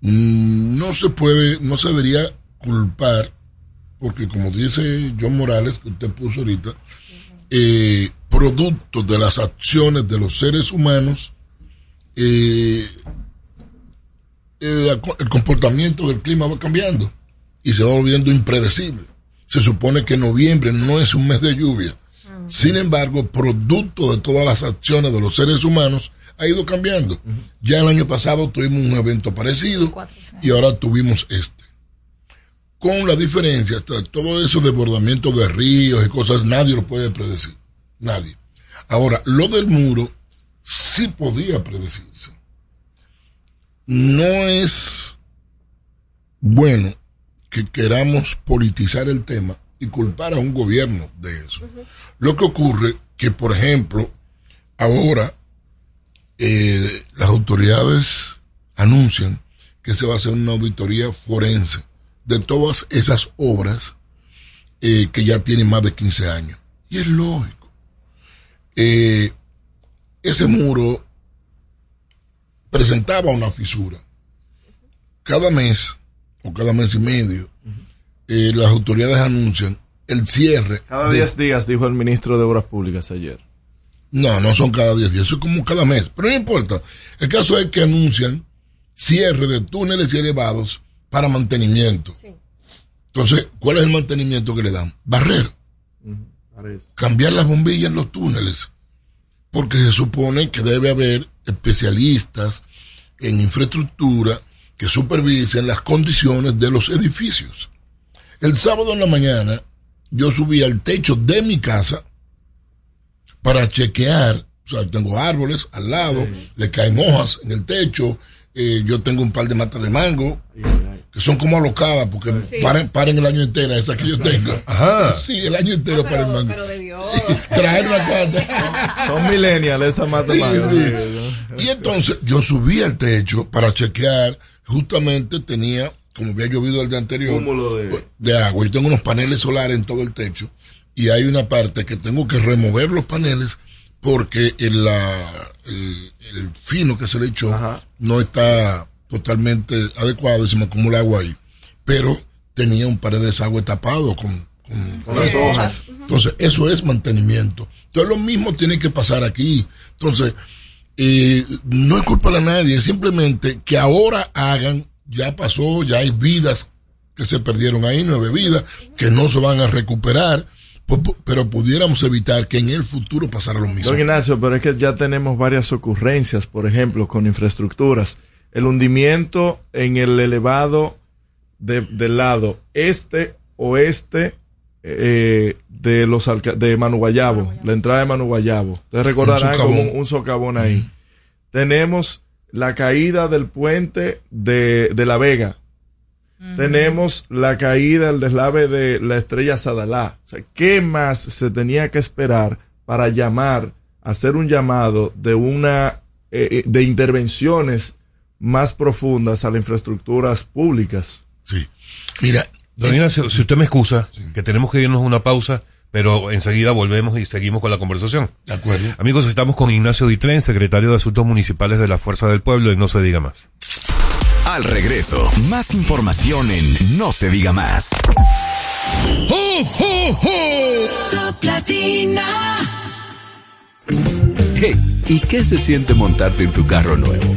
mm, no se puede, no se debería culpar, porque como dice John Morales, que usted puso ahorita, eh, producto de las acciones de los seres humanos, eh, el, el comportamiento del clima va cambiando y se va volviendo impredecible. Se supone que noviembre no es un mes de lluvia. Sin embargo, producto de todas las acciones de los seres humanos, ha ido cambiando. Ya el año pasado tuvimos un evento parecido y ahora tuvimos este. Con la diferencia, hasta todo eso desbordamiento de ríos y cosas, nadie lo puede predecir. Nadie. Ahora, lo del muro sí podía predecirse. No es bueno que queramos politizar el tema y culpar a un gobierno de eso. Lo que ocurre que, por ejemplo, ahora eh, las autoridades anuncian que se va a hacer una auditoría forense de todas esas obras eh, que ya tienen más de 15 años. Y es lógico. Eh, ese muro presentaba una fisura. Cada mes o cada mes y medio, eh, las autoridades anuncian el cierre. Cada de- 10 días, dijo el ministro de Obras Públicas ayer. No, no son cada 10 días, eso es como cada mes. Pero no importa. El caso es que anuncian cierre de túneles y elevados para mantenimiento. Entonces, ¿cuál es el mantenimiento que le dan? Barrer. Cambiar las bombillas en los túneles. Porque se supone que debe haber especialistas en infraestructura que supervisen las condiciones de los edificios. El sábado en la mañana yo subí al techo de mi casa para chequear, o sea, tengo árboles al lado, le caen hojas en el techo, eh, yo tengo un par de matas de mango, que son como alocadas, porque paren, paren el año entero, esa que yo tengo. Ajá. Sí, el año entero para el mango. Traer una cuanta. Son millennials esas. Sí, sí. Y entonces yo subí al techo para chequear, justamente tenía, como había llovido el día anterior, de- de agua. Yo tengo unos paneles solares en todo el techo y hay una parte que tengo que remover los paneles porque el, la- el, el fino que se le echó no está totalmente adecuado y se me acumula agua ahí. Pero tenía un pared de desagüe tapado con, con, Con las hojas. Entonces, eso es mantenimiento. Entonces, lo mismo tiene que pasar aquí. Entonces, eh, no es culpa de nadie, es simplemente que ahora hagan, ya pasó, ya hay vidas que se perdieron ahí, nueve vidas, que no se van a recuperar, pero pudiéramos evitar que en el futuro pasara lo mismo. Don Ignacio, pero es que ya tenemos varias ocurrencias, por ejemplo, con infraestructuras. El hundimiento en el elevado de- del lado este, oeste eh, de los alca- de Manu Guayabo, la entrada de Manu Guayabo. Ustedes recordarán Un como un, un socavón ahí. Tenemos la caída del puente de, de La Vega. Tenemos la caída, el deslave de la estrella Sadalá. O sea, ¿qué más se tenía que esperar para llamar, hacer un llamado de una, eh, eh, de intervenciones más profundas a las infraestructuras públicas? Sí. Mira. Don Ignacio, si usted me excusa, que tenemos que irnos a una pausa, pero enseguida volvemos y seguimos con la conversación. De acuerdo. Amigos, estamos con Ignacio Ditren, secretario de Asuntos Municipales de la Fuerza del Pueblo, y no se diga más. Al regreso, más información en No se diga más. Hey, ¿y qué se siente montarte en tu carro nuevo?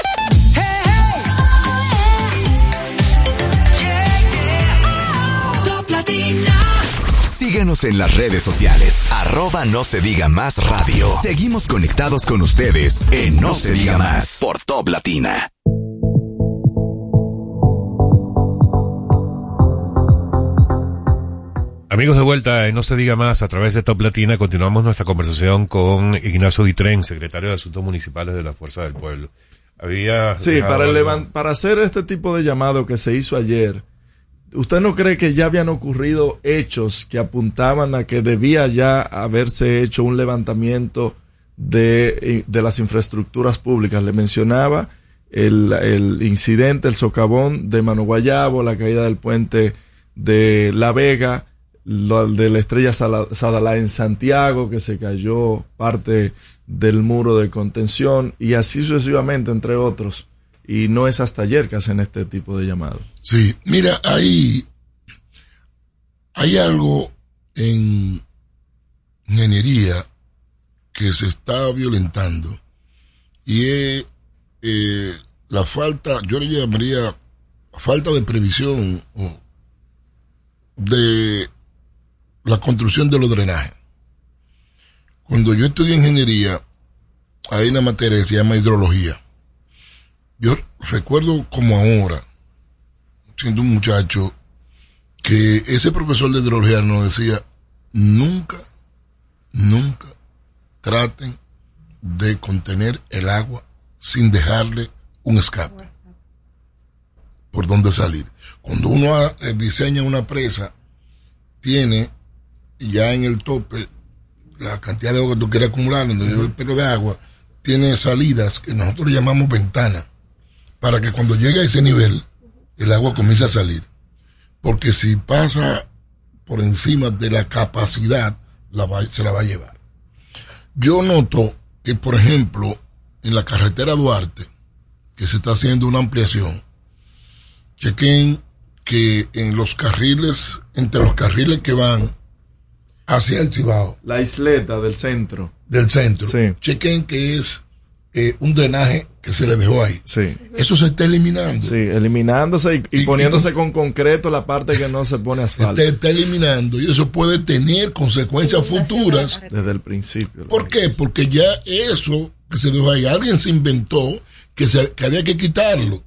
Síguenos en las redes sociales. Arroba no se diga más radio. Seguimos conectados con ustedes en No, se diga más por Top Latina. Amigos de vuelta, en No se diga más, a través de Top Latina continuamos nuestra conversación con Ignacio Ditren, secretario de Asuntos Municipales de la Fuerza del Pueblo. Había Sí, levan- para hacer este tipo de llamado que se hizo ayer, ¿Usted no cree que ya habían ocurrido hechos que apuntaban a que debía ya haberse hecho un levantamiento de, de las infraestructuras públicas? Le mencionaba el, incidente, el socavón de Mano Guayabo, la caída del puente de La Vega, de la estrella Sadalá en Santiago, que se cayó parte del muro de contención, y así sucesivamente, entre otros. Y no es hasta ayer que hacen este tipo de llamados. Sí, mira, hay, hay algo en ingeniería que se está violentando y es eh, la falta, yo le llamaría falta de previsión de la construcción de los drenajes. Cuando yo estudié ingeniería, hay una materia que se llama hidrología. Yo recuerdo como ahora, siendo un muchacho, que ese profesor de hidrología nos decía, nunca, nunca traten de contener el agua sin dejarle un escape por donde salir. Cuando uno ah, eh, diseña una presa, tiene ya en el tope la cantidad de agua que tú quieres acumular, donde lleva el pelo de agua, tiene salidas que nosotros llamamos ventanas, para que cuando llegue a ese nivel, el agua comience a salir. Porque si pasa por encima de la capacidad, la va- se la va a llevar. Yo noto que, por ejemplo, en la carretera Duarte, que se está haciendo una ampliación, chequen que en los carriles, entre los carriles que van hacia el Cibao, La isleta del centro. del centro, Sí. chequen que es eh, un drenaje que se le dejó ahí. Sí. Eso se está eliminando. Sí, eliminándose y, y poniéndose con concreto la parte que no se pone asfalto. Se está eliminando y eso puede tener consecuencias futuras. Desde el principio. ¿Por qué? Porque ya eso que se dejó ahí, alguien se inventó que, se, que había que quitarlo.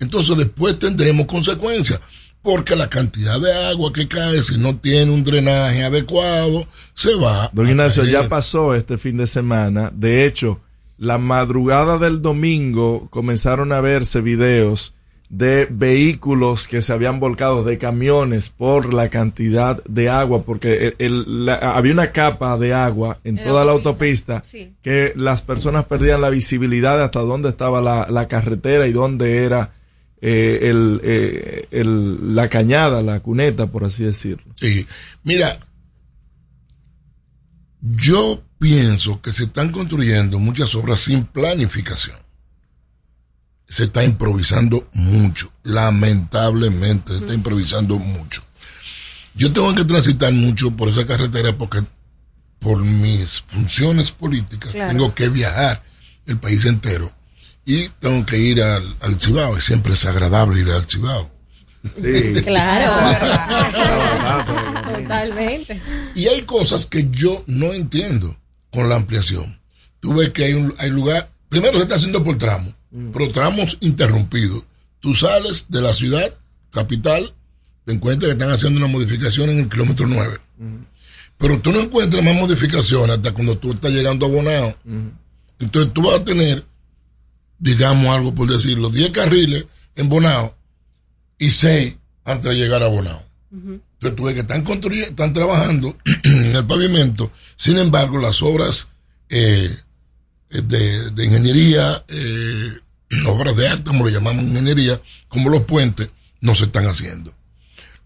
Entonces después tendremos consecuencias. Porque la cantidad de agua que cae, si no tiene un drenaje adecuado, se va. Don a Ignacio, caer. ya pasó este fin de semana. De hecho, la madrugada del domingo comenzaron a verse videos de vehículos que se habían volcado, de camiones, por la cantidad de agua, porque el- el- la- había una capa de agua en En toda la autopista, autopista sí. que las personas perdían la visibilidad de hasta dónde estaba la, la carretera y dónde era eh, el, eh, el- la cañada, la cuneta, por así decirlo. Sí. Mira, yo pienso que se están construyendo muchas obras sin planificación. Se está improvisando mucho. Lamentablemente se está improvisando mucho. Yo tengo que transitar mucho por esa carretera porque por mis funciones políticas Claro. tengo que viajar el país entero y tengo que ir al, al Cibao y siempre es agradable ir al Cibao. Claro. Totalmente. Y hay cosas que yo no entiendo con la ampliación. Tú ves que hay, un, hay lugar, primero se está haciendo por tramos, pero tramos interrumpidos. Tú sales de la ciudad, capital, te encuentras que están haciendo una modificación en el kilómetro 9. Pero tú no encuentras más modificaciones hasta cuando tú estás llegando a Bonao. Entonces tú vas a tener, digamos algo por decirlo, 10 carriles en Bonao y 6 antes de llegar a Bonao. Entonces tú que están construyendo, están trabajando en el pavimento, sin embargo las obras eh, de, de ingeniería, eh, obras de arte, como le llamamos ingeniería, como los puentes, no se están haciendo.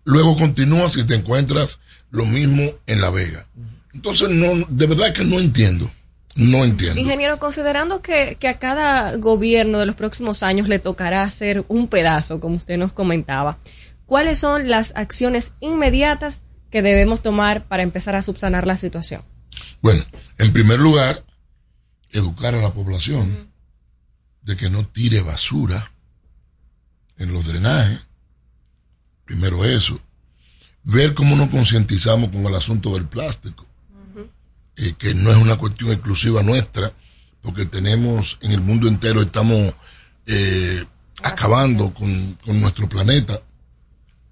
Luego continúas y te encuentras lo mismo en La Vega. Entonces, no, de verdad que no entiendo. No entiendo. Ingeniero, considerando que, que a cada gobierno de los próximos años le tocará hacer un pedazo, como usted nos comentaba, ¿cuáles son las acciones inmediatas que debemos tomar para empezar a subsanar la situación? Bueno, en primer lugar, educar a la población de que no tire basura en los drenajes. Primero eso. Ver cómo nos concientizamos con el asunto del plástico, eh, que no es una cuestión exclusiva nuestra, porque tenemos en el mundo entero, estamos eh, acabando con, con nuestro planeta,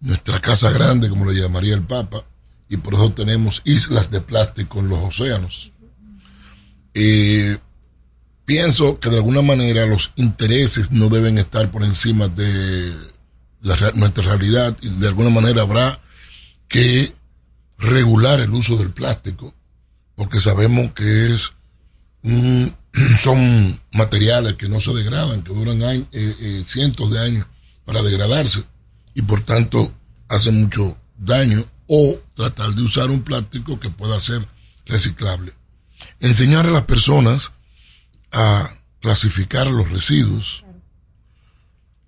nuestra casa grande, como le llamaría el Papa, y por eso tenemos islas de plástico en los océanos. Eh, pienso que de alguna manera los intereses no deben estar por encima de la nuestra realidad y de alguna manera habrá que regular el uso del plástico porque sabemos que es son materiales que no se degradan, que duran eh, eh, cientos de años para degradarse y por tanto hacen mucho daño o tratar de usar un plástico que pueda ser reciclable. Enseñar a las personas a clasificar los residuos,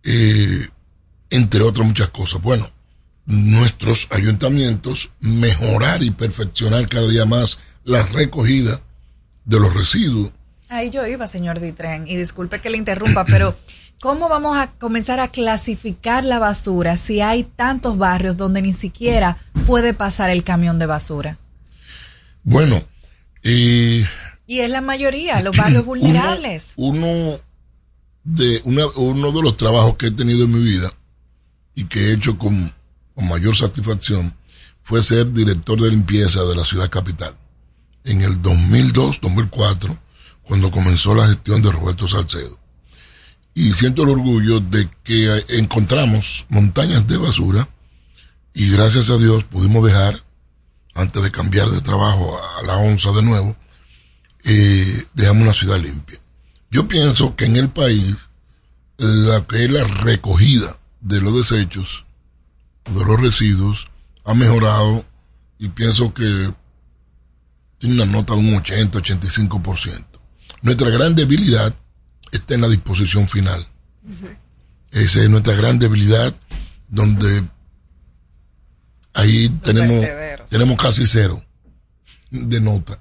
eh, entre otras muchas cosas. Bueno, nuestros ayuntamientos mejorar y perfeccionar cada día más la recogida de los residuos. Ahí yo iba, señor Ditren, y disculpe que le interrumpa, pero ¿cómo vamos a comenzar a clasificar la basura si hay tantos barrios donde ni siquiera puede pasar el camión de basura? Bueno, eh, Y es la mayoría, los barrios vulnerables. uno de una- uno de los trabajos que he tenido en mi vida y que he hecho con, con mayor satisfacción fue ser director de limpieza de la ciudad capital en el 2002 2004 cuando comenzó la gestión de Roberto Salcedo y siento el orgullo de que eh, encontramos montañas de basura y gracias a Dios pudimos dejar antes de cambiar de trabajo a la onza de nuevo eh, dejamos una ciudad limpia. Yo pienso que en el país la que es la recogida de los desechos, de los residuos, ha mejorado y pienso que tiene una nota de un 80-85%. Nuestra gran debilidad está en la disposición final. Esa es nuestra gran debilidad donde ahí tenemos, tenemos casi cero de nota.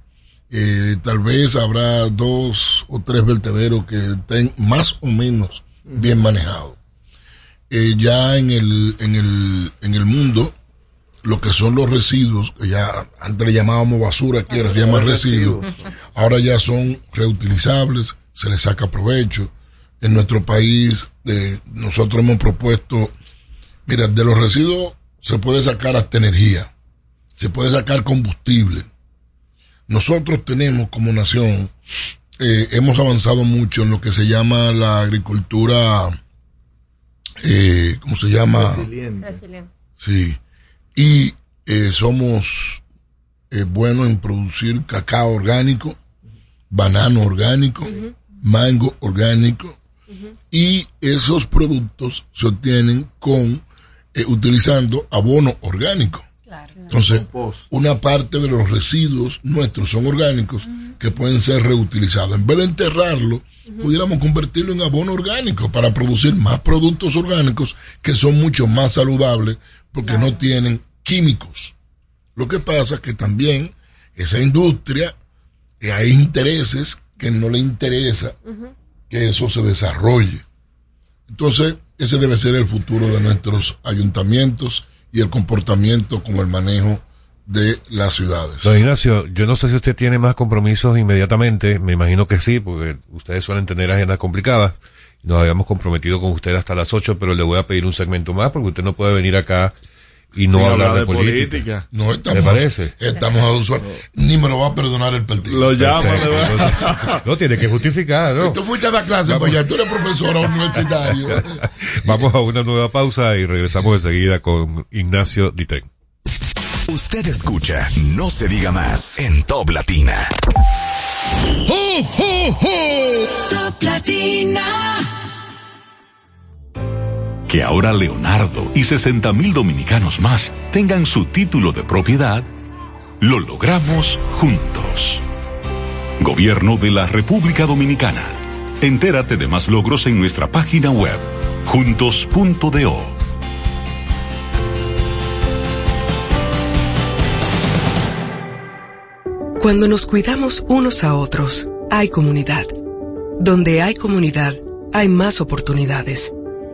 Eh, tal vez habrá dos o tres vertederos que estén más o menos bien manejados. Eh, ya en el, en el, en el mundo, lo que son los residuos, que ya antes le llamábamos basura, aquí ahora se llama residuos, ahora ya son reutilizables, se les saca provecho. En nuestro país, eh, nosotros hemos propuesto, mira, de los residuos se puede sacar hasta energía, se puede sacar combustible. Nosotros tenemos como nación, eh, hemos avanzado mucho en lo que se llama la agricultura, eh, ¿cómo se llama? Sí. Y eh, somos eh, buenos en producir cacao orgánico, banano orgánico, mango orgánico. Y esos productos se obtienen con eh, utilizando abono orgánico. Entonces, una parte de los residuos nuestros son orgánicos que pueden ser reutilizados. En vez de enterrarlo, pudiéramos convertirlo en abono orgánico para producir más productos orgánicos que son mucho más saludables porque no tienen químicos. Lo que pasa es que también esa industria, eh, hay intereses que no le interesa que eso se desarrolle. Entonces, ese debe ser el futuro de nuestros ayuntamientos y el comportamiento con el manejo de las ciudades. Don Ignacio, yo no sé si usted tiene más compromisos inmediatamente, me imagino que sí, porque ustedes suelen tener agendas complicadas. Nos habíamos comprometido con usted hasta las 8, pero le voy a pedir un segmento más porque usted no puede venir acá y no hablar hablar de, de política. política. No, estamos, ¿Le parece? Estamos a usual. Ni me lo va a perdonar el partido. Lo llama, Entonces, no tiene que justificar, ¿no? Tú fuiste a la clase, pues ya tú eres profesor universitario. Vamos a una nueva pausa y regresamos enseguida con Ignacio Ditren. Usted escucha No se diga más en Top Latina. Top Latina. Que ahora Leonardo y 60 mil dominicanos más tengan su título de propiedad, lo logramos juntos. Gobierno de la República Dominicana. Entérate de más logros en nuestra página web, juntos.do. Cuando nos cuidamos unos a otros, hay comunidad. Donde hay comunidad, hay más oportunidades.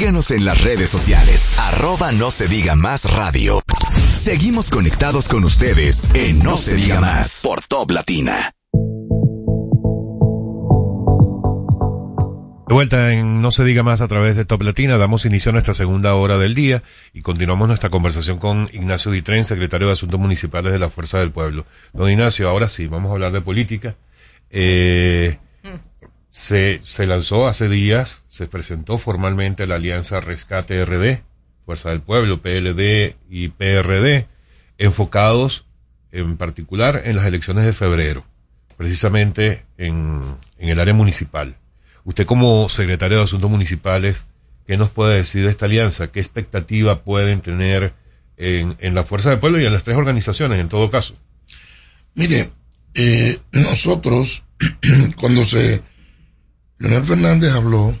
Síguenos en las redes sociales. Arroba no se diga más radio. Seguimos conectados con ustedes en No se diga más por Top Latina. De vuelta en No se diga más a través de Top Latina, damos inicio a nuestra segunda hora del día y continuamos nuestra conversación con Ignacio Ditren, secretario de Asuntos Municipales de la Fuerza del Pueblo. Don Ignacio, ahora sí, vamos a hablar de política. Eh, se, se lanzó hace días, se presentó formalmente la alianza Rescate RD, Fuerza del Pueblo, PLD y PRD, enfocados en particular en las elecciones de febrero, precisamente en, en el área municipal. Usted como secretario de Asuntos Municipales, ¿qué nos puede decir de esta alianza? ¿Qué expectativa pueden tener en, en la Fuerza del Pueblo y en las tres organizaciones en todo caso? Mire, eh, nosotros, cuando se... Leonel Fernández habló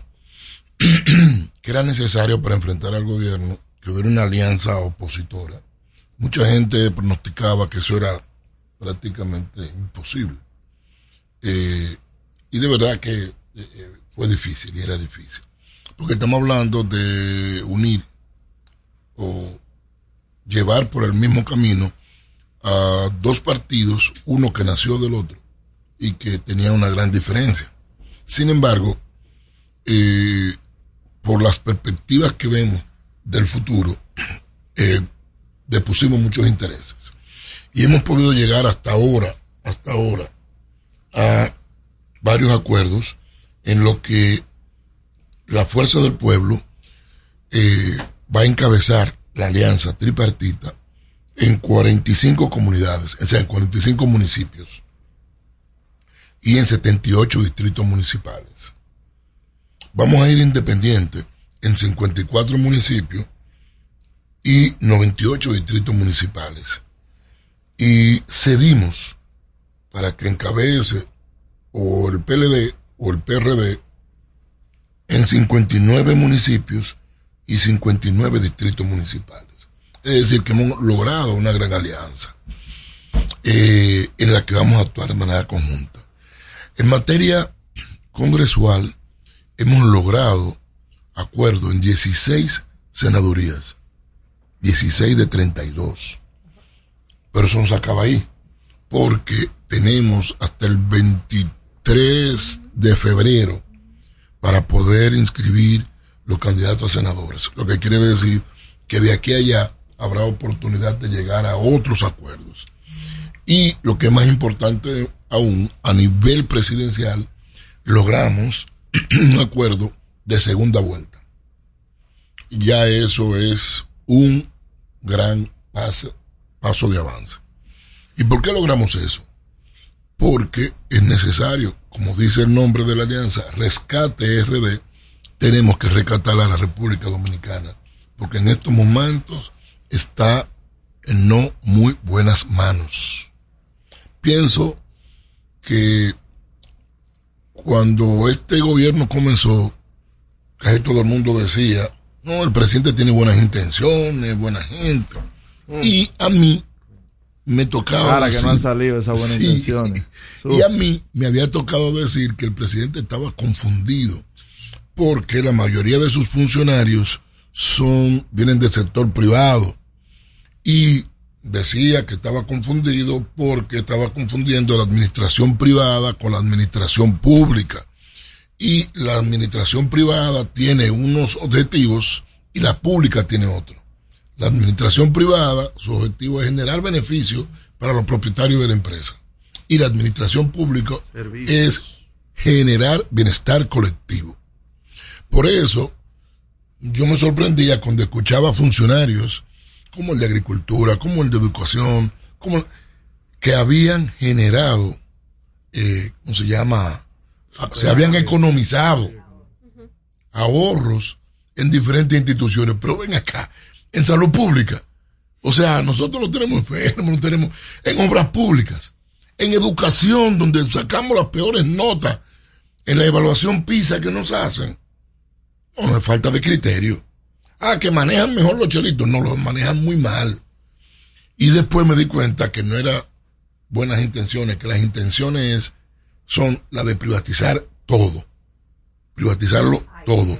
que era necesario para enfrentar al gobierno que hubiera una alianza opositora. Mucha gente pronosticaba que eso era prácticamente imposible. Eh, y de verdad que eh, fue difícil y era difícil. Porque estamos hablando de unir o llevar por el mismo camino a dos partidos, uno que nació del otro y que tenía una gran diferencia. Sin embargo, eh, por las perspectivas que vemos del futuro, eh, depusimos muchos intereses. Y hemos podido llegar hasta ahora, hasta ahora, a varios acuerdos en lo que la fuerza del pueblo eh, va a encabezar la alianza tripartita en 45 comunidades, o sea, en 45 municipios y en 78 distritos municipales. Vamos a ir independientes en 54 municipios y 98 distritos municipales. Y cedimos para que encabece o el PLD o el PRD en 59 municipios y 59 distritos municipales. Es decir, que hemos logrado una gran alianza eh, en la que vamos a actuar de manera conjunta. En materia congresual, hemos logrado acuerdo en 16 senadurías, 16 de 32. Pero eso no se acaba ahí, porque tenemos hasta el 23 de febrero para poder inscribir los candidatos a senadores. Lo que quiere decir que de aquí a allá habrá oportunidad de llegar a otros acuerdos. Y lo que es más importante aún, a nivel presidencial, logramos un acuerdo de segunda vuelta. Ya eso es un gran paso, de avance. ¿Y por qué logramos eso? Porque es necesario, como dice el nombre de la alianza, Rescate RD, tenemos que rescatar a la República Dominicana, porque en estos momentos está en no muy buenas manos. Pienso que cuando este gobierno comenzó, casi todo el mundo decía, no, el presidente tiene buenas intenciones, buena gente. Mm. Y a mí me tocaba que decir- no han salido esas buenas Sí. intenciones. Y a mí me había tocado decir que el presidente estaba confundido porque la mayoría de sus funcionarios son vienen del sector privado y decía que estaba confundido porque estaba confundiendo la administración privada con la administración pública. Y la administración privada tiene unos objetivos y la pública tiene otros. La administración privada, su objetivo es generar beneficios para los propietarios de la empresa. Y la administración pública es generar bienestar colectivo. Por eso, yo me sorprendía cuando escuchaba funcionarios como el de agricultura, como el de educación, como que habían generado, eh, ¿cómo se llama? Se habían economizado ahorros en diferentes instituciones. Pero ven acá, en salud pública. O sea, nosotros no tenemos enfermos, no tenemos en obras públicas, en educación, donde sacamos las peores notas en la evaluación PISA que nos hacen. No, es falta de criterio. Ah, que manejan mejor los chelitos. No, los manejan muy mal. Y después me di cuenta que no era buenas intenciones, que las intenciones son las de privatizar todo. Privatizarlo todo.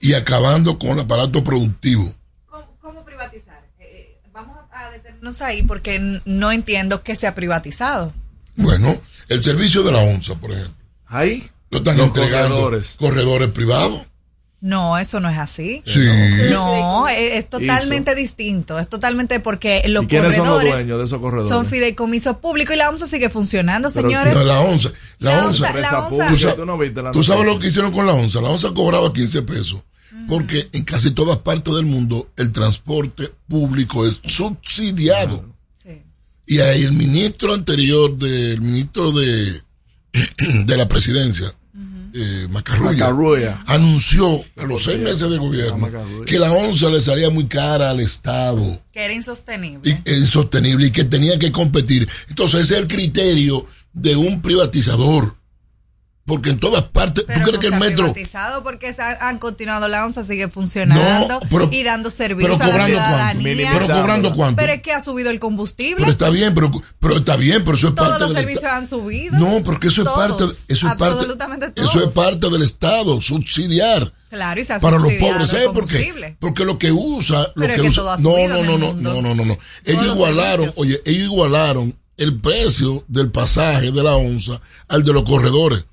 Y acabando con el aparato productivo. ¿Cómo, privatizar? Eh, vamos a detenernos ahí porque no entiendo qué se ha privatizado. Bueno, el servicio de la ONSA, por ejemplo. Ahí. Lo están entregando corredores. corredores privados. No, eso no es así. Sí. No, es, es totalmente distinto. Es totalmente porque los ¿Y quiénes son los corredores dueños de esos corredores? son fideicomisos públicos y la ONSA sigue funcionando, señores. No, la onza. La, La onza, la onza. ¿Tú, sa- Tú no viste la tú sabes lo que hicieron con la onza. La onza cobraba 15 pesos. Porque en casi todas partes del mundo el transporte público es subsidiado. Y ahí el ministro anterior del ministro de, de la presidencia, eh, Macarrulla, Macarrulla. anunció a los seis meses de gobierno que la onza le salía muy cara al Estado Que era insostenible. y, insostenible y que tenía que competir. Entonces ese es el criterio de un privatizador. Porque en todas partes, Pero ¿tú crees no que el metro, privatizado porque han continuado la ONSA sigue funcionando No, pero- y dando servicios pero a la cuánto? ciudadanía. Pero cobrando cuánto? Pero es que ha subido el combustible. pero está bien, pero, pero está bien, pero eso es Todos parte los del servicios han subido. No, porque eso es Todos, parte, eso es parte, absolutamente todos. eso es parte del Estado, subsidiar. Claro, y se ha para los pobres, ¿sabes por qué? Porque lo que usa, lo Pero es que que usa, todo ha no, no, no, no, no, no, no, no. Ellos los igualaron, servicios. oye, ellos igualaron el precio del pasaje de la onza al de los corredores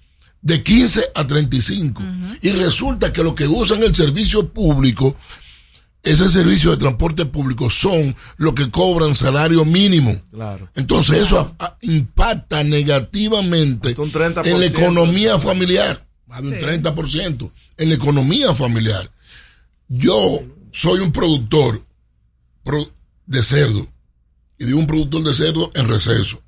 de 15 a 35. Y resulta que lo que usan el servicio público, ese servicio de transporte público son los que cobran salario mínimo. Claro. Entonces eso a- a- impacta negativamente un 30%. en la economía familiar, más de un 30%, en la economía familiar. Yo soy un productor pro- de cerdo, y digo un productor de cerdo en receso.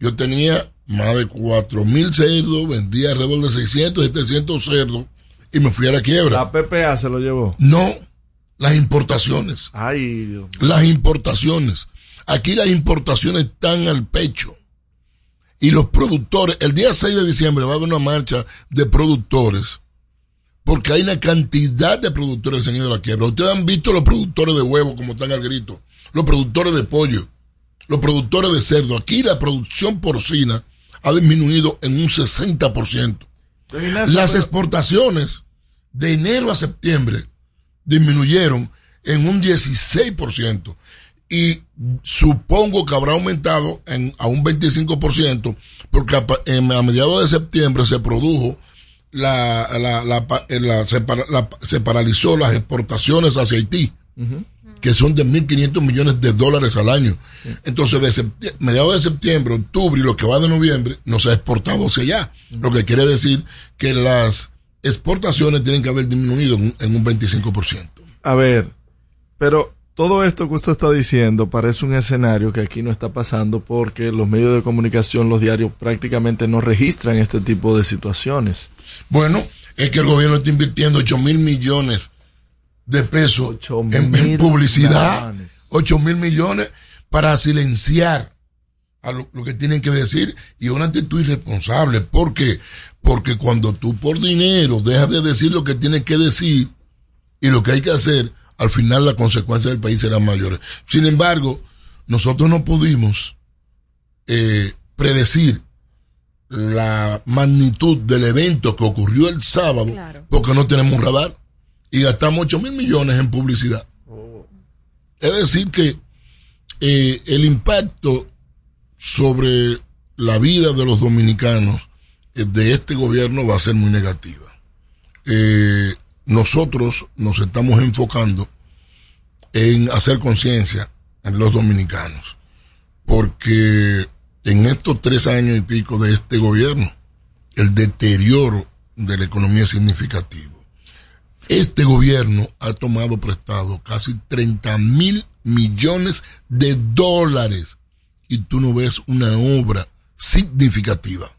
Yo tenía más de cuatro mil cerdos, vendía alrededor de 600, 700 cerdos, y me fui a la quiebra. La PPA se lo llevó. No, las importaciones. Ay, Dios. Las importaciones. Aquí las importaciones están al pecho. Y los productores, el día 6 de diciembre va a haber una marcha de productores. Porque hay una cantidad de productores que se han ido a la quiebra. Ustedes han visto los productores de huevo como están al grito. Los productores de pollo. Los productores de cerdo. Aquí la producción porcina ha disminuido en un 60%. Ignacio, Las exportaciones de enero a septiembre disminuyeron en un 16% y supongo que habrá aumentado en, a un 25% porque a, en- a mediados de septiembre se produjo la, la, la, eh, la- se, para- la- se paralizó las exportaciones hacia Haití que son de 1.500 millones de dólares al año. Entonces, de mediados de septiembre, octubre y lo que va de noviembre, no se ha exportado hacia allá. Lo que quiere decir que las exportaciones tienen que haber disminuido en, un- en un 25%. A ver, pero todo esto que usted está diciendo parece un escenario que aquí no está pasando porque los medios de comunicación, los diarios prácticamente no registran este tipo de situaciones. Bueno, es que el gobierno está invirtiendo 8 mil millones de pesos en, publicidad, millones. 8 mil millones para silenciar a lo, lo que tienen que decir y una actitud irresponsable. ¿Por qué? Porque cuando tú por dinero dejas de decir lo que tienes que decir y lo que hay que hacer, al final las consecuencias del país serán mayores. Sin embargo, nosotros no pudimos eh, predecir la magnitud del evento que ocurrió el sábado porque no tenemos un radar y gastamos 8 mil millones en publicidad. Es decir que eh, el impacto sobre la vida de los dominicanos eh, de este gobierno va a ser muy negativa. Eh, nosotros nos estamos enfocando en hacer conciencia en los dominicanos, porque en estos tres años y pico de este gobierno, el deterioro de la economía es significativo. Este gobierno ha tomado prestado casi 30 mil millones de dólares y tú no ves una obra significativa.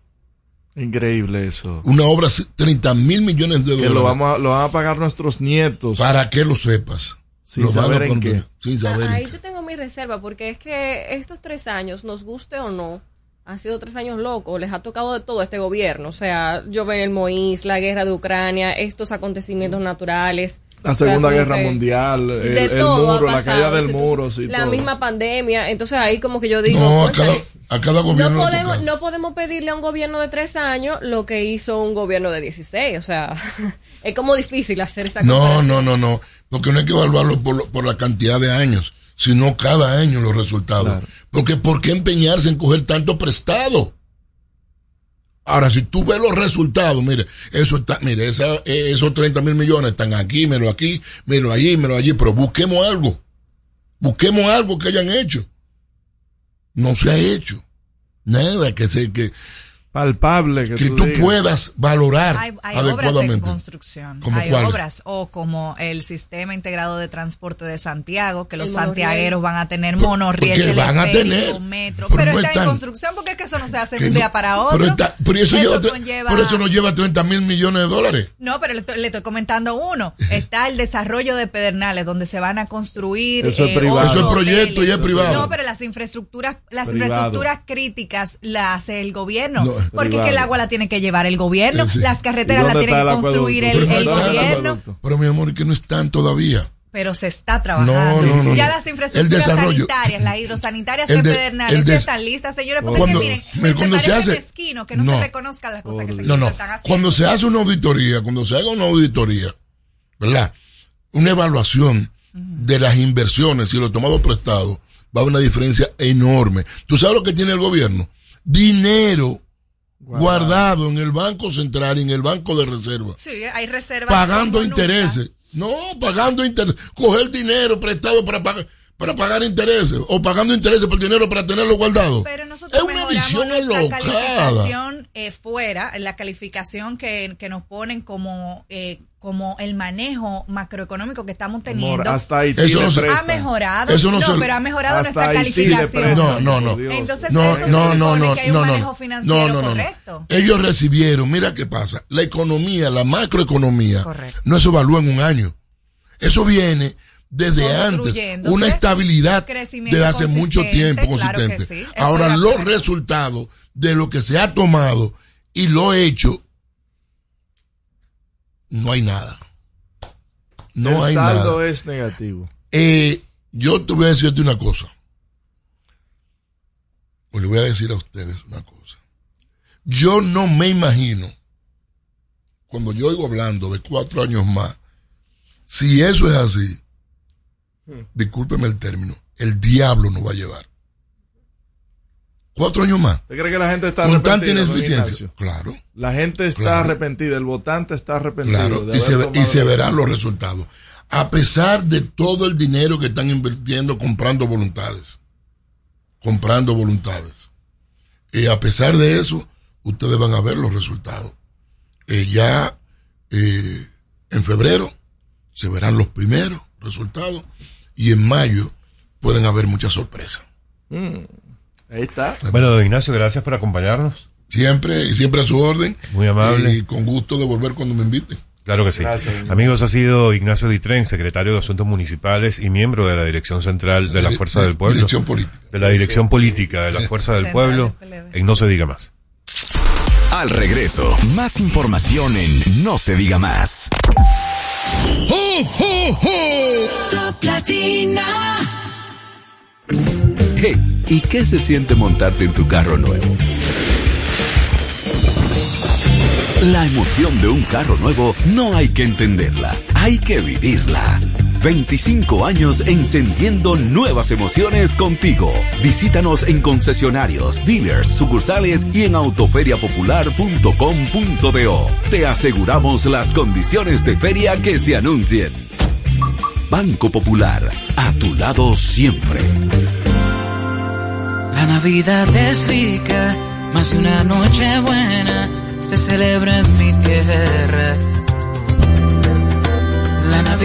Increíble eso. Una obra, 30 mil millones de dólares. Que lo, vamos a, lo van a pagar nuestros nietos. Para que lo sepas. Sin Lo saber en qué. Sin saber en Ahí yo tengo mi reserva porque es que estos tres años, nos guste o no, han sido tres años locos, les ha tocado de todo este gobierno, o sea, yo ven el Moïse, la guerra de Ucrania, estos acontecimientos naturales. La Segunda Guerra Mundial, el, muro, la caída del muro, sí, la todo. misma pandemia, entonces ahí como que yo digo, No, a "Cónchale, cada, a cada gobierno no podemos, no pedirle a un gobierno de tres años lo que hizo un gobierno de 16. O sea, es como difícil hacer esa No, comparación. no, no, no. Porque no hay que evaluarlo por, lo- por la cantidad de años, sino cada año los resultados. Porque ¿por qué empeñarse en coger tanto prestado? Ahora, si tú ves los resultados, mire, eso está, mire, esa, eh, esos 30 mil millones están aquí, miro aquí, miro allí, miro allí, pero busquemos algo. Busquemos algo que hayan hecho. No se ha hecho. Nada que se, que, palpable que, que tú digas. puedas valorar Hay, hay obras en construcción. ¿Cómo hay cuáles? obras o como el sistema integrado de transporte de Santiago, que los El santiagueros van a tener monorriel, van a tener, metro, pero pero, no está en están. construcción porque es que eso no se hace de un no- día para otro. Pero, está- pero eso, lleva, tre- conlleva- por eso no lleva 30 mil millones de dólares. No, pero le estoy, le estoy comentando uno. Está el desarrollo de Pedernales, donde se van a construir. Eso es eh, privado. Eso es proyecto y es privado. No, pero las infraestructuras, las Privado. infraestructuras críticas las hace el gobierno. No, porque es que el agua la tiene que llevar el gobierno, sí. las carreteras ¿Y las dónde tiene que construir el, gobierno. Pero mi amor, que no están todavía. Pero se está trabajando. No, no, no, ya las infraestructuras sanitarias, las hidrosanitarias El de de- Pedernales ya están listas, señores. Porque Cuando- miren, me cuando se hace- mezquino que no, No. se reconozcan las cosas que se están haciendo. Cuando se hace una auditoría, cuando se haga una auditoría, ¿verdad? Una evaluación de las inversiones y lo tomado prestado, va a haber una diferencia enorme. ¿Tú sabes lo que tiene el gobierno? Dinero guardado, en el Banco Central y en el Banco de Reserva. Sí, hay reservas. Pagando nunca. intereses. No, pagando intereses. Coger dinero prestado para pagar, para pagar intereses. O pagando intereses por dinero para tenerlo guardado. Pero nosotros es una mejoramos visión alocada. calificación eh, fuera, la calificación que, que nos ponen como eh, como el manejo macroeconómico que estamos teniendo. hasta Haití Eso no se- ha mejorado, Eso no no, se- pero ha mejorado Hasta nuestra calificación. No, no, no. Entonces, no, eso se no, no, no, que hay un no, manejo no. financiero No, no, no, no. correcto. Ellos recibieron, mira qué pasa. La economía, la macroeconomía, Correcto. no se evalúa en un año. Eso viene desde antes. Una estabilidad Crecimiento de hace mucho consistente, tiempo claro que consistente. sí. Ahora, los acuerdo. resultados de lo que se ha tomado y lo hecho, no hay nada. No el hay saldo nada. es negativo. Eh, yo te voy a decirte una cosa. O le voy a decir a ustedes una cosa. Yo no me imagino, cuando yo oigo hablando de cuatro años más, si eso es así, discúlpeme el término, el diablo nos va a llevar. Cuatro años más. ¿Usted cree que la gente está Con tanta ineficiencia. Claro. La gente está Claro. arrepentida, el votante está arrepentido. Claro, de y se, y se verán los resultados. A pesar de todo el dinero que están invirtiendo comprando voluntades. Comprando voluntades. Y a pesar de eso, ustedes van a ver los resultados. Eh, ya eh, en febrero se verán los primeros resultados y en mayo pueden haber muchas sorpresas. Mm, ahí está. Bueno, don Ignacio, gracias por acompañarnos. Siempre y siempre a su orden. Muy amable. Y con gusto de volver cuando me inviten. Claro que sí. Gracias. Amigos, ha sido Ignacio Ditren, secretario de Asuntos Municipales y miembro de la Dirección Central de la Fuerza del Pueblo. Dirección Política. De la Dirección Política de la Fuerza del Central Pueblo. En No se diga más. Al regreso, más información en No se diga más. Top Latina. Hey, ¿y qué se siente montarte en tu carro nuevo? La emoción de un carro nuevo no hay que entenderla, hay que vivirla. 25 años encendiendo nuevas emociones contigo. Visítanos en concesionarios, dealers, sucursales y en autoferiapopular.com.do. Te aseguramos las condiciones de feria que se anuncien. Banco Popular, a tu lado siempre. La Navidad es rica, más de una noche buena se celebra en mi tierra.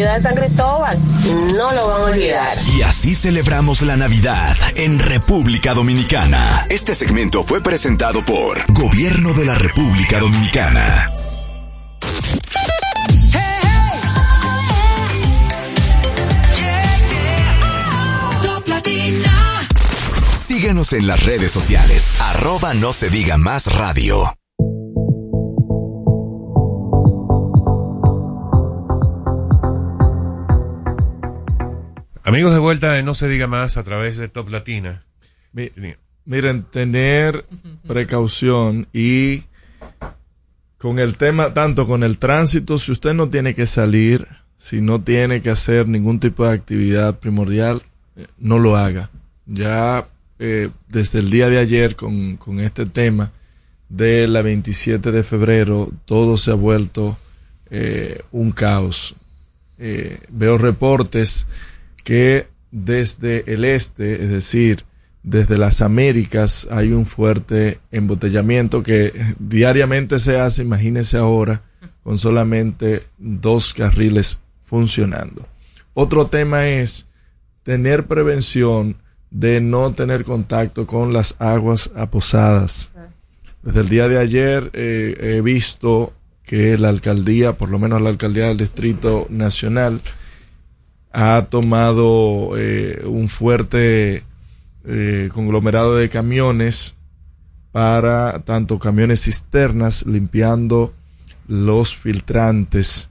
de San Cristóbal. No lo van a olvidar. Y así celebramos la Navidad en República Dominicana. Este segmento fue presentado por Gobierno de la República Dominicana. Síguenos en las redes sociales. Arroba no se diga más radio. Amigos de vuelta No se diga más a través de Top Latina. Miren, tener precaución y con el tema, tanto con el tránsito, si usted no tiene que salir, si no tiene que hacer ningún tipo de actividad primordial, eh, no lo haga. Ya eh, desde el día de ayer con, con este tema de la 27 de febrero, todo se ha vuelto eh, un caos. Eh, veo reportes que desde el este, es decir, desde las Américas, hay un fuerte embotellamiento que diariamente se hace, imagínense ahora, con solamente dos carriles funcionando. Otro tema es tener prevención de no tener contacto con las aguas aposadas. Desde el día de ayer eh, he visto que la alcaldía, por lo menos la alcaldía del Distrito Nacional, ha tomado eh, un fuerte eh, conglomerado de camiones para tanto camiones cisternas limpiando los filtrantes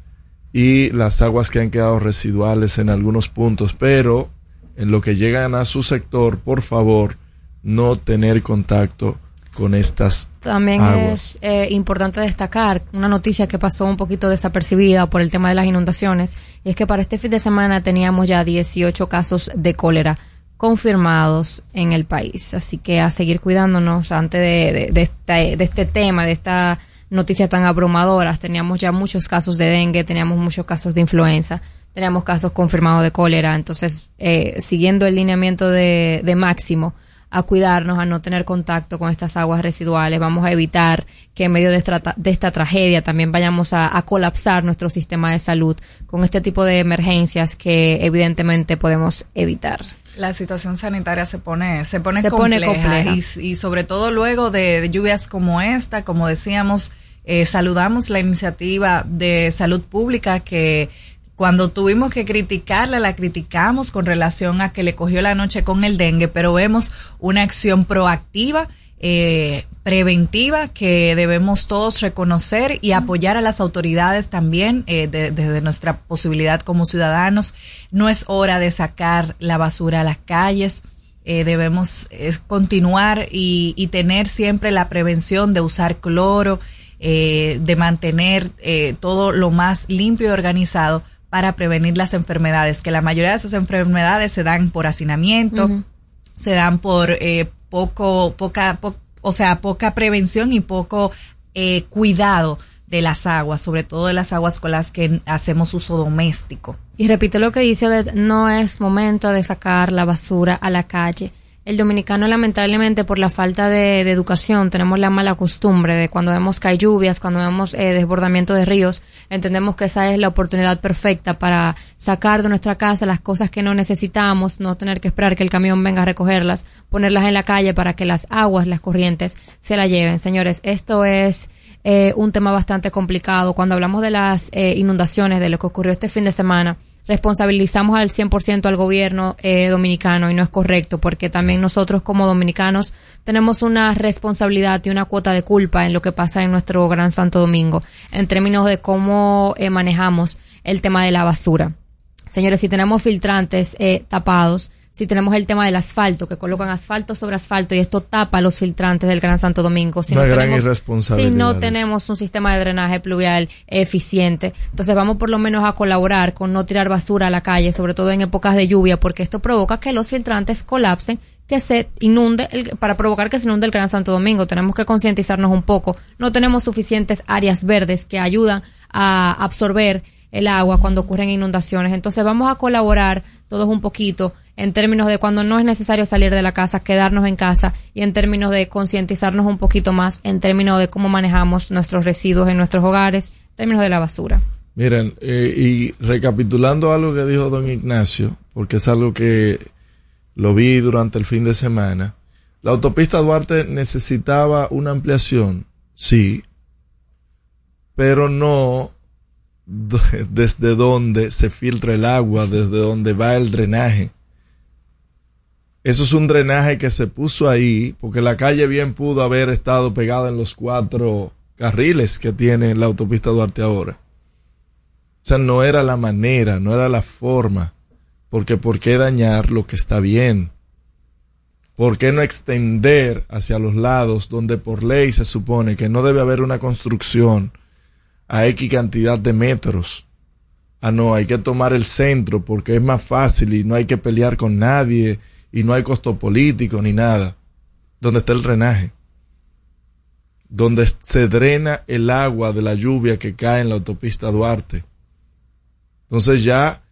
y las aguas que han quedado residuales en algunos puntos, pero en lo que llegan a su sector, por favor, no tener contacto con estas También aguas. es eh, importante destacar una noticia que pasó un poquito desapercibida por el tema de las inundaciones, y es que para este fin de semana teníamos ya 18 casos de cólera confirmados en el país. Así que a seguir cuidándonos antes de, de, de este, de este tema, de esta noticia tan abrumadora. Teníamos ya muchos casos de dengue, teníamos muchos casos de influenza, teníamos casos confirmados de cólera. Entonces, eh, siguiendo el lineamiento de, de máximo, a cuidarnos, a no tener contacto con estas aguas residuales. Vamos a evitar que en medio de esta, de esta tragedia también vayamos a, a, colapsar nuestro sistema de salud con este tipo de emergencias que evidentemente podemos evitar. La situación sanitaria se pone, se pone, se compleja, pone compleja. Y, y, sobre todo luego de, de, lluvias como esta, como decíamos, eh, saludamos la iniciativa de salud pública que cuando tuvimos que criticarla, la criticamos con relación a que le cogió la noche con el dengue, pero vemos una acción proactiva eh, preventiva que debemos todos reconocer y apoyar a las autoridades también eh, desde de, nuestra posibilidad como ciudadanos. No es hora de sacar la basura a las calles. Eh, debemos continuar y, y, tener siempre la prevención de usar cloro, eh, de mantener eh, todo lo más limpio y organizado para prevenir las enfermedades, que la mayoría de esas enfermedades se dan por hacinamiento, uh -huh. se dan por eh, poco, poca, po o sea, poca prevención y poco eh, cuidado de las aguas, sobre todo de las aguas con las que hacemos uso doméstico. Y repito lo que dice, no es momento de sacar la basura a la calle el dominicano lamentablemente por la falta de, educación tenemos la mala costumbre de cuando vemos que hay lluvias, cuando vemos eh, desbordamiento de ríos, entendemos que esa es la oportunidad perfecta para sacar de nuestra casa las cosas que no necesitamos, no tener que esperar que el camión venga a recogerlas, ponerlas en la calle para que las aguas, las corrientes se la lleven. Señores, esto es eh, un tema bastante complicado. Cuando hablamos de las eh, inundaciones, de lo que ocurrió este fin de semana, responsabilizamos al 100% al gobierno eh, dominicano y no es correcto porque también nosotros como dominicanos tenemos una responsabilidad y una cuota de culpa en lo que pasa en nuestro Gran Santo Domingo en términos de cómo eh, manejamos el tema de la basura. Señores, si tenemos filtrantes eh, tapados, si tenemos el tema del asfalto, que colocan asfalto sobre asfalto y esto tapa los filtrantes del Gran Santo Domingo. Si Una no gran tenemos, si no tenemos un sistema de drenaje pluvial eficiente, entonces vamos por lo menos a colaborar con no tirar basura a la calle, sobre todo en épocas de lluvia, porque esto provoca que los filtrantes colapsen que se inunde, el, para provocar que se inunde el Gran Santo Domingo. Tenemos que concientizarnos un poco. No tenemos suficientes áreas verdes que ayudan a absorber el agua cuando ocurren inundaciones. Entonces vamos a colaborar todos un poquito en términos de cuando no es necesario salir de la casa, quedarnos en casa y en términos de concientizarnos un poquito más en términos de cómo manejamos nuestros residuos en nuestros hogares, en términos de la basura. Miren, eh, y recapitulando algo que dijo don Ignacio, porque es algo que lo vi durante el fin de semana, la autopista Duarte necesitaba una ampliación, sí, pero no desde donde se filtra el agua, desde donde va el drenaje. Eso es un drenaje que se puso ahí porque la calle bien pudo haber estado pegada en los cuatro carriles que tiene la autopista Duarte ahora. O sea, no era la manera, no era la forma. Porque ¿por qué dañar lo que está bien? ¿Por qué no extender hacia los lados donde por ley se supone que no debe haber una construcción a X cantidad de metros? Ah, no, hay que tomar el centro porque es más fácil y no hay que pelear con nadie y no hay costo político ni nada. Donde está el drenaje. Donde se drena el agua de la lluvia que cae en la autopista Duarte. Entonces ya,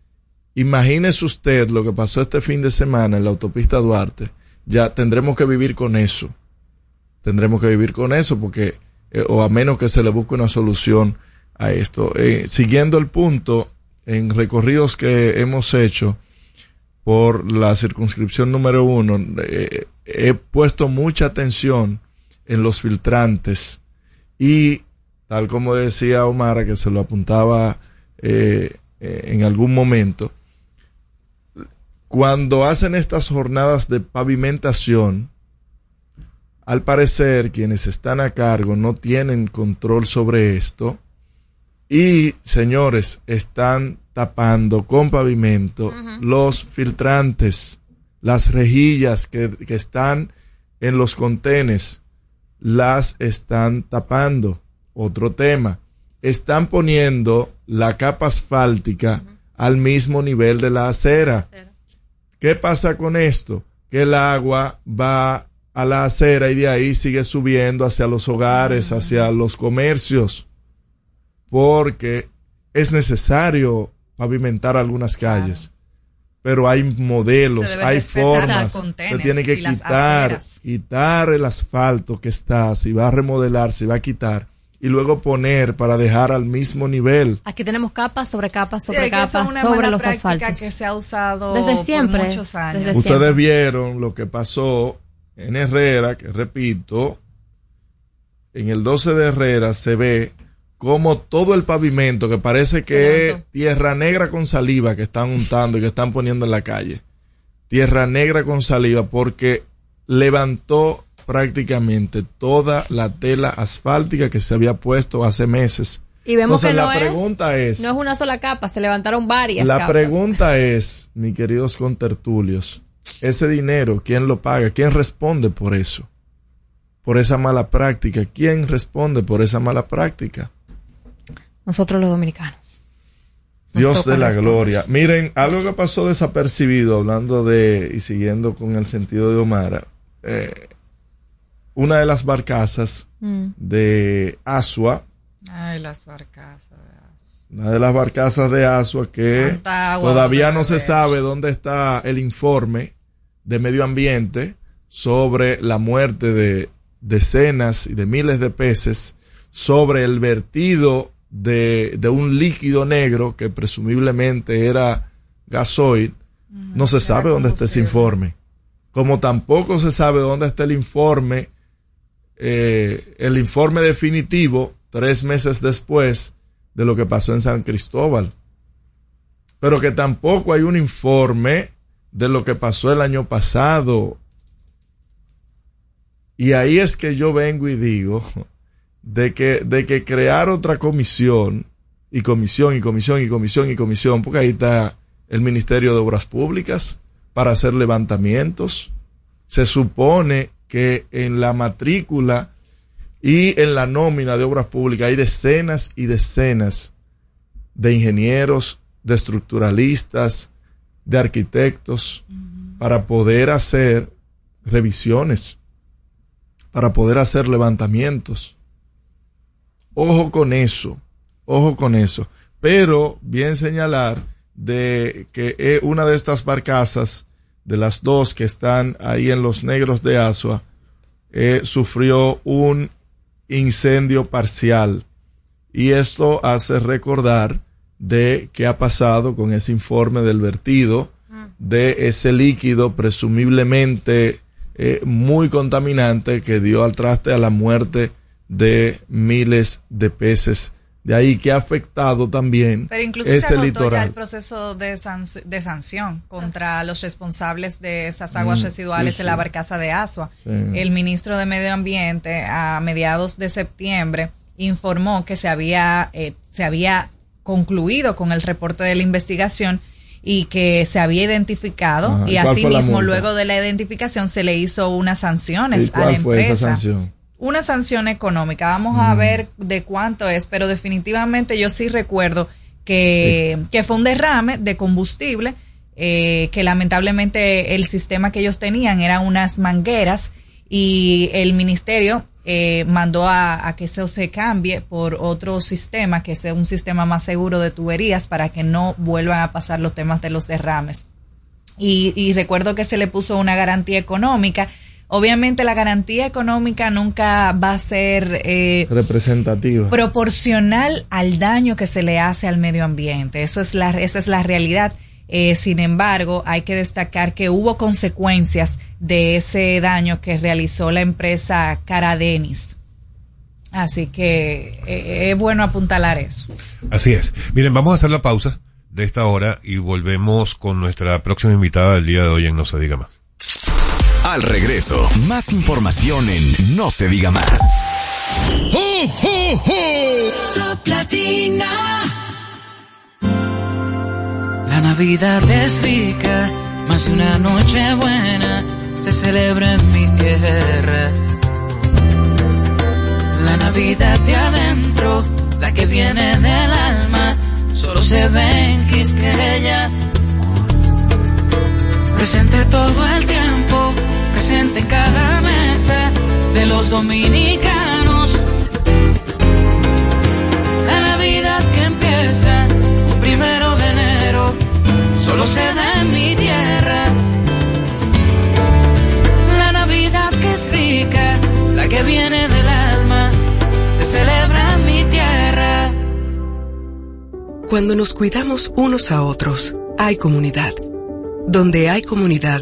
imagínese usted lo que pasó este fin de semana en la autopista Duarte. Ya tendremos que vivir con eso. Tendremos que vivir con eso porque, eh, o a menos que se le busque una solución a esto. Eh, siguiendo el punto, en recorridos que hemos hecho, por la circunscripción número uno, eh, he puesto mucha atención en los filtrantes y tal como decía Omar, que se lo apuntaba eh, eh, en algún momento, cuando hacen estas jornadas de pavimentación, al parecer quienes están a cargo no tienen control sobre esto y señores están tapando con pavimento uh -huh. los filtrantes, las rejillas que, que, están en los contenes, las están tapando. Otro tema, están poniendo la capa asfáltica uh -huh. al mismo nivel de la acera. ¿Qué pasa con esto? Que el agua va a la acera y de ahí sigue subiendo hacia los hogares, uh -huh. hacia los comercios, porque es necesario pavimentar algunas calles. Claro. pero hay modelos, hay formas. Se tiene que quitar, quitar el asfalto que está, si va a remodelar, si va a quitar, y luego poner para dejar al mismo nivel. Aquí tenemos capas sobre capas sobre es capas una sobre mala los asfaltos. que se ha usado Desde por siempre, muchos años. desde Ustedes siempre. vieron lo que pasó en Herrera, que repito, en el 12 de Herrera se ve como todo el pavimento, que parece que es tierra negra con saliva que están untando y que están poniendo en la calle. Tierra negra con saliva porque levantó prácticamente toda la tela asfáltica que se había puesto hace meses. Y vemos Entonces que no la pregunta es, no es una sola capa, se levantaron varias la capas. pregunta es, mis queridos contertulios, ese dinero, ¿quién lo paga? ¿Quién responde por eso? Por esa mala práctica. ¿Quién responde por esa mala práctica? Nosotros los dominicanos. Dios de la gloria. Miren, algo que pasó desapercibido, hablando de, y siguiendo con el sentido de Omara, eh, una de las barcazas Mm. de Asua, Ay, las barcazas. una de las barcazas de Asua que todavía no se sabe dónde está el informe de medio ambiente sobre la muerte de decenas y de miles de peces, sobre el vertido de, de un líquido negro que presumiblemente era gasoil. No se sabe dónde está ese informe. Como tampoco se sabe dónde está el informe, eh, el informe definitivo tres meses después de lo que pasó en San Cristóbal. Pero que tampoco hay un informe de lo que pasó el año pasado. Y ahí es que yo vengo y digo de que, de que crear otra comisión y comisión y comisión y comisión y comisión, porque ahí está el Ministerio de Obras Públicas para hacer levantamientos. Se supone que en la matrícula y en la nómina de obras públicas hay decenas y decenas de ingenieros, de estructuralistas, de arquitectos, para poder hacer revisiones, para poder hacer levantamientos. Ojo con eso, ojo con eso. Pero bien señalar de que eh, una de estas barcazas, de las dos que están ahí en los negros de Asua, eh, sufrió un incendio parcial. Y esto hace recordar de qué ha pasado con ese informe del vertido de ese líquido presumiblemente eh, muy contaminante que dio al traste a la muerte de miles de peces. De ahí que ha afectado también Pero incluso se ese ya litoral. el proceso de, sanc- de sanción contra los responsables de esas aguas Mm, residuales sí, en la barcaza de Asua. Sí. El ministro de Medio Ambiente a mediados de septiembre informó que se había, eh, se había concluido con el reporte de la investigación y que se había identificado Ajá, ¿y asimismo luego de la identificación se le hizo unas sanciones ¿Y a la fue empresa esa sanción? Una sanción económica. Vamos Mm. a ver de cuánto es, pero definitivamente yo sí recuerdo que, que fue un derrame de combustible, eh, que lamentablemente el sistema que ellos tenían eran unas mangueras y el ministerio eh, mandó a, a que eso se cambie por otro sistema, que sea un sistema más seguro de tuberías para que no vuelvan a pasar los temas de los derrames. Y, y recuerdo que se le puso una garantía económica. Obviamente la garantía económica nunca va a ser eh, Representativa. proporcional al daño que se le hace al medio ambiente. Eso es la, esa es la realidad. Eh, sin embargo, hay que destacar que hubo consecuencias de ese daño que realizó la empresa Caradenis. Así que eh, es bueno apuntalar eso. Así es. Miren, vamos a hacer la pausa de esta hora y volvemos con nuestra próxima invitada del día de hoy en No se diga más. Al regreso, más información en No se diga más. Top Latina. La Navidad es rica, más de una noche buena se celebra en mi tierra. La Navidad de adentro, la que viene del alma, solo se ve en Quisqueya. Presente todo el tiempo, presente en cada mesa de los dominicanos. La Navidad que empieza un primero de enero solo se da en mi tierra. La Navidad que es rica, la que viene del alma, se celebra en mi tierra. Cuando nos cuidamos unos a otros, hay comunidad. Donde hay comunidad,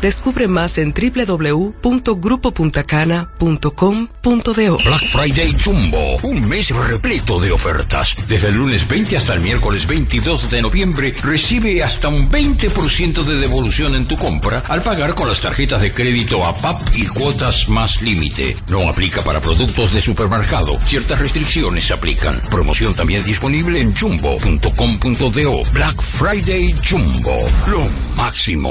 Descubre más en www.grupopuntacana.com.do. Black Friday Jumbo, un mes repleto de ofertas. Desde el lunes 20 hasta el miércoles 22 de noviembre, recibe hasta un 20% de devolución en tu compra al pagar con las tarjetas de crédito APAP y cuotas más límite. No aplica para productos de supermercado. Ciertas restricciones se aplican. Promoción también disponible en jumbo.com.do. Black Friday Jumbo, lo máximo.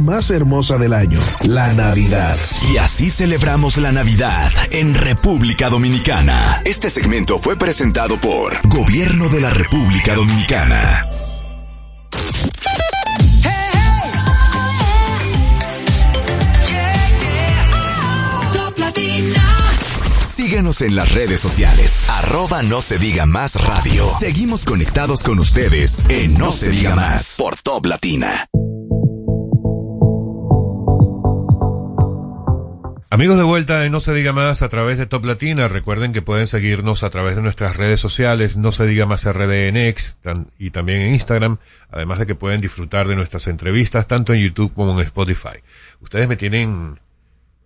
más hermosa del año, la Navidad. Y así celebramos la Navidad en República Dominicana. Este segmento fue presentado por Gobierno de la República Dominicana. Síguenos en las redes sociales. Arroba no se diga más radio. Seguimos conectados con ustedes en No, se, diga más por Top Latina. Amigos de vuelta en No se diga más a través de Top Latina, recuerden que pueden seguirnos a través de nuestras redes sociales, No se diga más RDNX y también en Instagram, además de que pueden disfrutar de nuestras entrevistas tanto en YouTube como en Spotify. Ustedes me tienen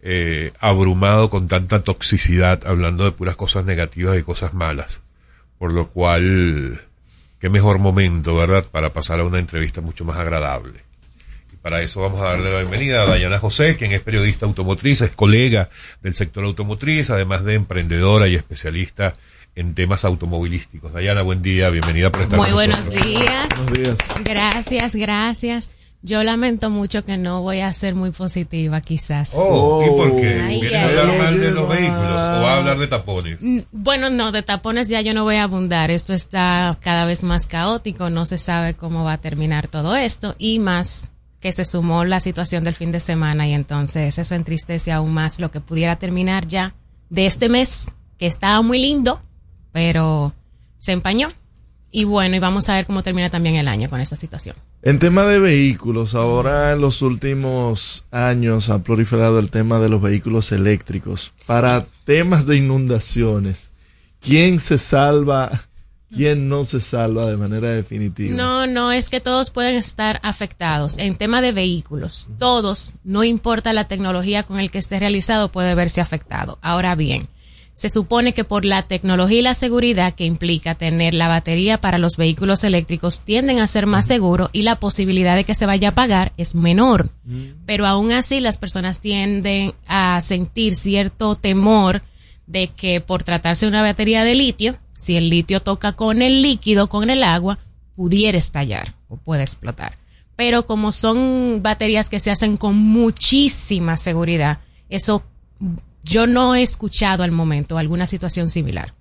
eh, abrumado con tanta toxicidad hablando de puras cosas negativas y cosas malas, por lo cual, qué mejor momento, ¿verdad?, para pasar a una entrevista mucho más agradable. Para eso vamos a darle la bienvenida a Dayana José, quien es periodista automotriz, es colega del sector automotriz, además de emprendedora y especialista en temas automovilísticos. Dayana, buen día, bienvenida por estar Muy con buenos nosotros. días. Buenos días. Gracias, gracias. Yo lamento mucho que no voy a ser muy positiva, quizás. Oh, ¿y por qué? Ay, ¿Viene a hablar mal de los vehículos o va a hablar de tapones? Mm, Bueno, no, de tapones ya yo no voy a abundar. Esto está cada vez más caótico, no se sabe cómo va a terminar todo esto y más que se sumó la situación del fin de semana y entonces eso entristece aún más lo que pudiera terminar ya de este mes, que estaba muy lindo, pero se empañó. Y bueno, y vamos a ver cómo termina también el año con esta situación. En tema de vehículos, ahora en los últimos años ha proliferado el tema de los vehículos eléctricos. Para temas de inundaciones, ¿quién se salva? ¿Quién no se salva de manera definitiva? No, no, es que todos pueden estar afectados. En tema de vehículos, todos, no importa la tecnología con el que esté realizado, puede verse afectado. Ahora bien, se supone que por la tecnología y la seguridad que implica tener la batería para los vehículos eléctricos tienden a ser más seguros y la posibilidad de que se vaya a apagar es menor. Pero aún así las personas tienden a sentir cierto temor de que por tratarse de una batería de litio, si el litio toca con el líquido, con el agua, pudiera estallar o puede explotar. Pero como son baterías que se hacen con muchísima seguridad, eso yo no he escuchado al momento alguna situación similar.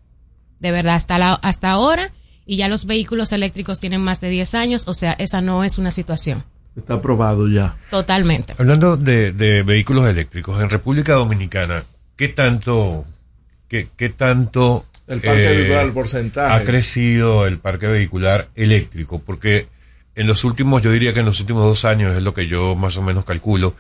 De verdad, hasta, la, hasta ahora, y ya los vehículos eléctricos tienen más de 10 años, o sea, esa no es una situación. Está aprobado ya. Totalmente. Hablando de, de vehículos eléctricos, en República Dominicana, ¿qué tanto, qué, qué tanto El parque vehicular, el porcentaje. ha crecido el parque vehicular eléctrico? Porque en los últimos, yo diría que en los últimos dos años es lo que yo más o menos calculo,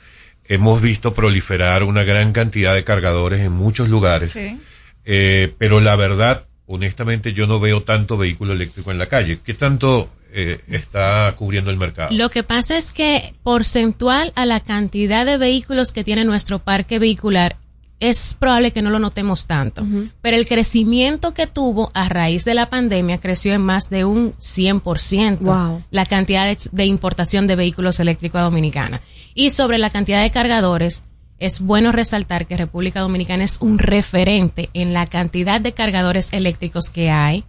hemos visto proliferar una gran cantidad de cargadores en muchos lugares. Sí. Eh, pero la verdad, honestamente, yo no veo tanto vehículo eléctrico en la calle. ¿Qué tanto eh, está cubriendo el mercado? Lo que pasa es que porcentual a la cantidad de vehículos que tiene nuestro parque vehicular es probable que no lo notemos tanto, pero el crecimiento que tuvo a raíz de la pandemia creció en más de un 100% Wow. la cantidad de, de importación de vehículos eléctricos a Dominicana. Y sobre la cantidad de cargadores, es bueno resaltar que República Dominicana es un referente en la cantidad de cargadores eléctricos que hay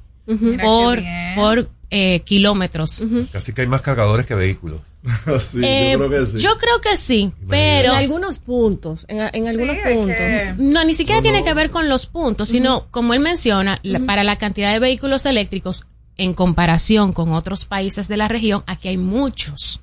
por, por eh, kilómetros. Casi que hay más cargadores que vehículos. sí, Eh, yo creo que sí, pero en algunos puntos, en, en algunos puntos. no, ni siquiera tiene que ver con los puntos, sino como él menciona, la- para la cantidad de vehículos eléctricos en comparación con otros países de la región, aquí hay muchos.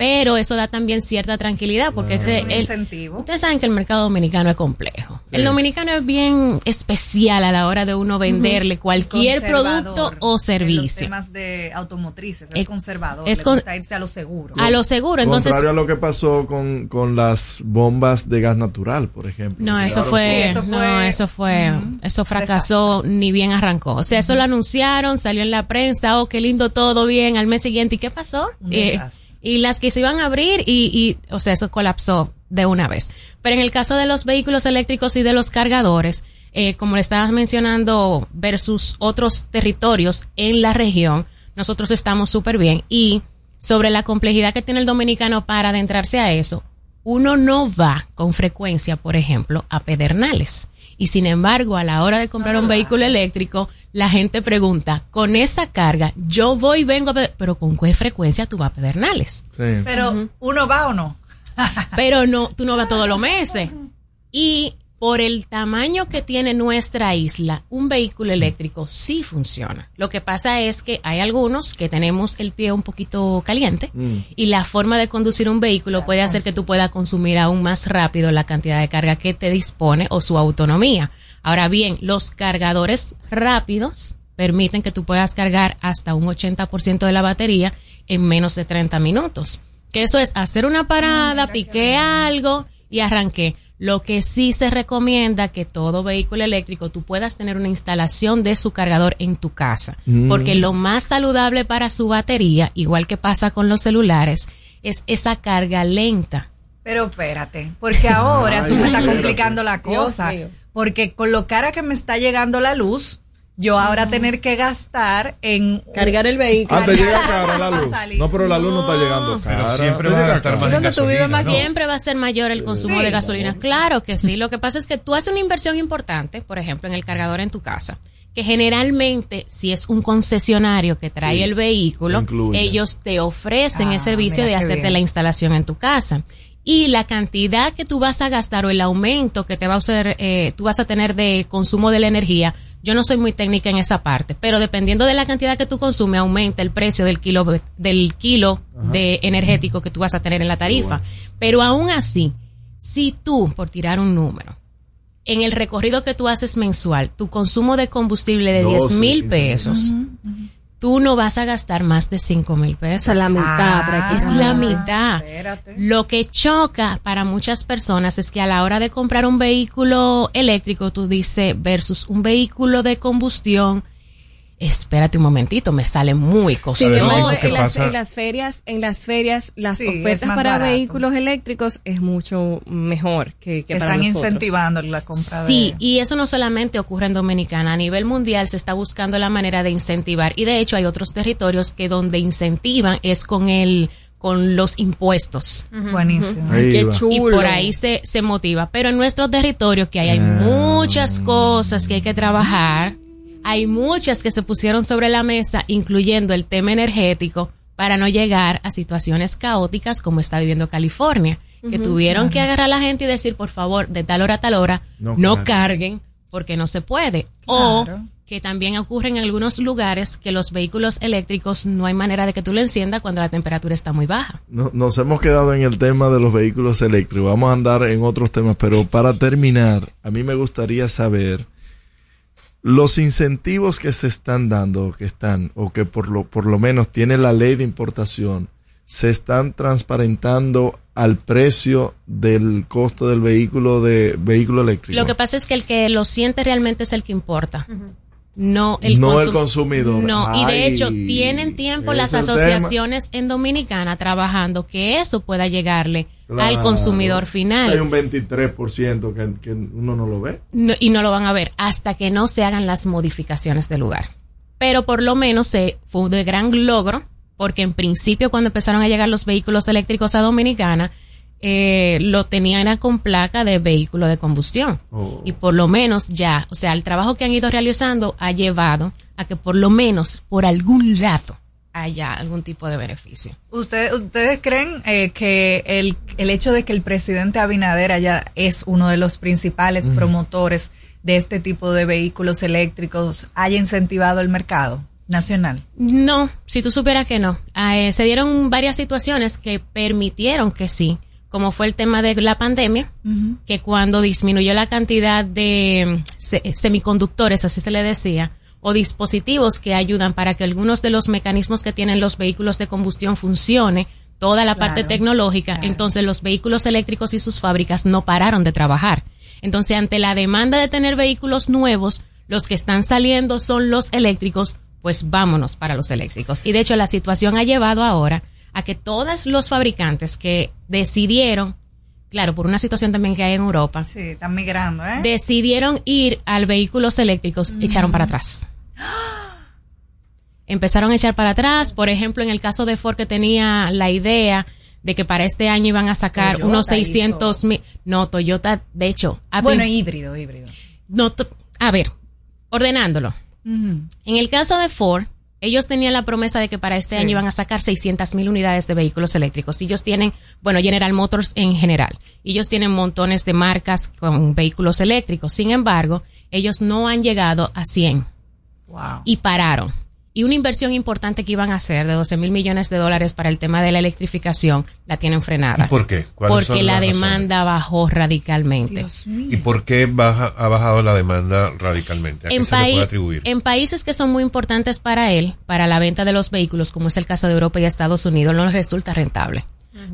Pero eso da también cierta tranquilidad porque Es este- un el- incentivo. ustedes saben que el mercado dominicano es complejo. El dominicano es bien especial a la hora de uno venderle cualquier Conservador producto o En los servicio. temas de automotrices, es, Es- conservador, es le con- gusta irse a lo seguro. A lo seguro, entonces Contrario a lo que pasó con, con las bombas de gas natural, por ejemplo. No, Sí, eso claro. fue, eso no, fue- eso fue, eso fracasó, ni bien arrancó. O sea, eso lo anunciaron, salió en la prensa, oh, qué lindo todo, bien, al mes siguiente, ¿y qué pasó? Un Eh, desastre. Y las que se iban a abrir y, y, o sea, eso colapsó de una vez. Pero en el caso de los vehículos eléctricos y de los cargadores, eh, como le estabas mencionando, versus otros territorios en la región, nosotros estamos súper bien. Y sobre la complejidad que tiene el dominicano para adentrarse a eso, uno no va con frecuencia, por ejemplo, a Pedernales. Y sin embargo, a la hora de comprar un vehículo eléctrico, la gente pregunta, con esa carga, yo voy y vengo a Peder- pero ¿con qué frecuencia tú vas a Pedernales? Sí. Pero, ¿uno va o no? Pero no, tú no vas todos los meses. Y por el tamaño que tiene nuestra isla, un vehículo eléctrico sí funciona. Lo que pasa es que hay algunos que tenemos el pie un poquito caliente y la forma de conducir un vehículo puede hacer que tú puedas consumir aún más rápido la cantidad de carga que te dispone o su autonomía. Ahora bien, los cargadores rápidos permiten que tú puedas cargar hasta un 80% de la batería en menos de 30 minutos. Que eso es hacer una parada, piqué algo y arranqué. Lo que sí se recomienda que todo vehículo eléctrico tú puedas tener una instalación de su cargador en tu casa. Mm. Porque lo más saludable para su batería, igual que pasa con los celulares, es esa carga lenta. Pero espérate, porque ahora tú me estás complicando la cosa. Porque con lo cara que me está llegando la luz, yo ahora tener que gastar en Cargar el vehículo. Antes llega Cargar cara la luz. No, pero la luz no está llegando Pero cara. siempre va a llega gastar más ¿Y dónde tú vives más? ¿no? Siempre va a ser mayor el consumo Sí. de gasolina. Claro que sí. Lo que pasa es que tú haces una inversión importante, por ejemplo, en el cargador en tu casa, que generalmente, si es un concesionario que trae Sí, el vehículo, incluye. ellos te ofrecen Ah, el servicio mira de hacerte bien. la instalación en tu casa. Y la cantidad que tú vas a gastar o el aumento que te va a hacer, eh, tú vas a tener de consumo de la energía, yo no soy muy técnica en esa parte, pero dependiendo de la cantidad que tú consumes, aumenta el precio del kilo, del kilo de energético que tú vas a tener en la tarifa. Pero aún así, si tú, por tirar un número, en el recorrido que tú haces mensual, tu consumo de combustible de 10 12, mil 15 pesos, tú no vas a gastar más de 5 mil pesos. La mitad, Ah, Es la mitad. Espérate. Lo que choca para muchas personas es que a la hora de comprar un vehículo eléctrico, tú dices versus un vehículo de combustión, espérate un momentito, me sale muy costoso. ¿Sabes lo embargo, único que en las, en las ferias, en las ferias, las Sí, ofertas para barato. vehículos eléctricos es mucho mejor que, que para Están nosotros. incentivando la compra Sí, de... y eso no solamente ocurre en Dominicana, a nivel mundial se está buscando la manera de incentivar y de hecho hay otros territorios que donde incentivan es con el con los impuestos. Buenísimo. Ahí Qué va. chulo. Y por ahí se, se motiva. Pero en nuestro territorio, que hay, hay muchas cosas que hay que trabajar, hay muchas que se pusieron sobre la mesa, incluyendo el tema energético, para no llegar a situaciones caóticas como está viviendo California, que tuvieron que agarrar a la gente y decir, por favor, de tal hora a tal hora, No no, carguen. carguen, porque no se puede. O que también ocurre en algunos lugares que los vehículos eléctricos no hay manera de que tú lo enciendas cuando la temperatura está muy baja. No- nos hemos quedado en el tema de los vehículos eléctricos. Vamos a andar en otros temas, pero para terminar, a mí me gustaría saber los incentivos que se están dando, que están, o que por lo, por lo menos tiene la ley de importación, se están transparentando al precio del costo del vehículo de vehículo eléctrico. Lo que pasa es que el que lo siente realmente es el que importa. No el, no consum- el consumidor. No, y de hecho tienen tiempo las asociaciones en Dominicana trabajando que eso pueda llegarle al consumidor Hay final. un 23% que, que uno no lo ve. No- y no lo van a ver hasta que no se hagan las modificaciones del lugar. Pero por lo menos se, fue de gran logro, porque en principio cuando empezaron a llegar los vehículos eléctricos a Dominicana, eh, lo tenían era con placa de vehículo de combustión. Y por lo menos ya, o sea, el trabajo que han ido realizando ha llevado a que por lo menos por algún lado haya algún tipo de beneficio. ¿Usted- ¿Ustedes creen eh, que el, el hecho de que el presidente Abinader haya, es uno de los principales Mm. promotores de este tipo de vehículos eléctricos haya incentivado el mercado nacional? No, si tú supieras que no. Ah, eh, se dieron varias situaciones que permitieron que sí, como fue el tema de la pandemia, que cuando disminuyó la cantidad de mm, se- semiconductores, así se le decía, o dispositivos que ayudan para que algunos de los mecanismos que tienen los vehículos de combustión funcione, toda la parte Claro, tecnológica, entonces los vehículos eléctricos y sus fábricas no pararon de trabajar. Entonces, ante la demanda de tener vehículos nuevos, los que están saliendo son los eléctricos, pues vámonos para los eléctricos. Y de hecho, la situación ha llevado ahora a que todos los fabricantes que decidieron, claro, por una situación también que hay en Europa, Sí, están migrando, ¿eh? decidieron ir al vehículos eléctricos, echaron para atrás. Empezaron a echar para atrás, por ejemplo, en el caso de Ford que tenía la idea de que para este año iban a sacar Toyota unos 600 mil, no, Toyota, de hecho, Bueno, híbrido, híbrido. no, a ver, ordenándolo. En el caso de Ford, ellos tenían la promesa de que para este Sí. año iban a sacar 600 mil unidades de vehículos eléctricos. Ellos tienen, bueno, General Motors en general. Ellos tienen montones de marcas con vehículos eléctricos. Sin embargo, ellos no han llegado a 100 Wow. y pararon. Y una inversión importante que iban a hacer de 12 mil millones de dólares para el tema de la electrificación la tienen frenada. ¿Y por qué? ¿Cuáles Porque la razones? demanda bajó radicalmente. ¿Y por qué baja, ha bajado la demanda radicalmente? ¿A qué en, se le paí- puede atribuir? en países que son muy importantes para él, para la venta de los vehículos, como es el caso de Europa y Estados Unidos, no les resulta rentable.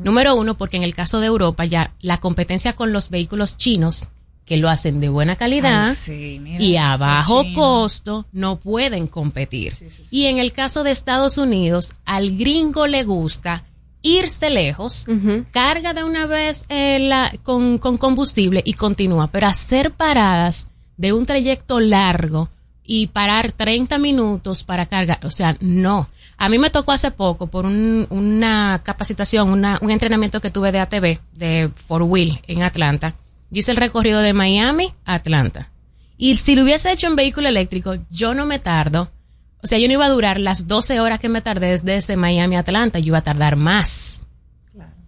Número uno, porque en el caso de Europa ya la competencia con los vehículos chinos, que lo hacen de buena calidad Ay, sí, mira, y a bajo chino. costo, no pueden competir. Y en el caso de Estados Unidos, al gringo le gusta irse lejos, carga de una vez eh, la- con, con combustible y continúa, pero hacer paradas de un trayecto largo y parar 30 minutos para cargar, o sea, no. A mí me tocó hace poco por un- una capacitación, una- un entrenamiento que tuve de ATV, de Four Wheel en Atlanta. Yo hice el recorrido de Miami a Atlanta. Y si lo hubiese hecho en vehículo eléctrico, yo no me tardo. O sea, yo no iba a durar las 12 horas que me tardé desde Miami a Atlanta, yo iba a tardar más.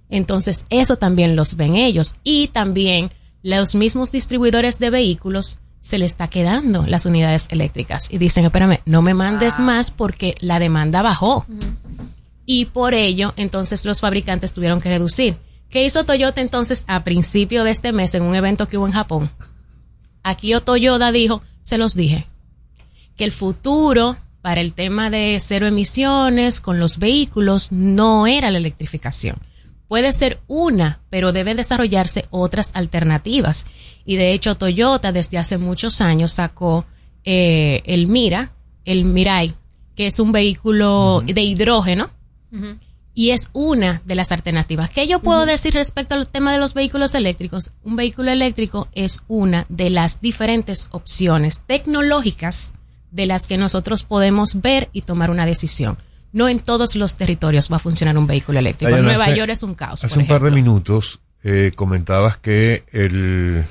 Entonces, eso también los ven ellos. Y también los mismos distribuidores de vehículos se le está quedando las unidades eléctricas. Y dicen, espérame, no me mandes más porque la demanda bajó. Y por ello, entonces los fabricantes tuvieron que reducir. ¿Qué hizo Toyota entonces a principio de este mes en un evento que hubo en Japón? Aquí Toyota dijo, se los dije, que el futuro para el tema de cero emisiones con los vehículos no era la electrificación. Puede ser una, pero deben desarrollarse otras alternativas. Y de hecho Toyota desde hace muchos años sacó eh, el Mira, el Mirai, que es un vehículo de hidrógeno y es una de las alternativas. ¿Qué yo puedo decir respecto al tema de los vehículos eléctricos? Un vehículo eléctrico es una de las diferentes opciones tecnológicas de las que nosotros podemos ver y tomar una decisión. No en todos los territorios va a funcionar un vehículo eléctrico. Dayana, Nueva hace- York es un caos. Hace por un par de minutos eh, comentabas que el,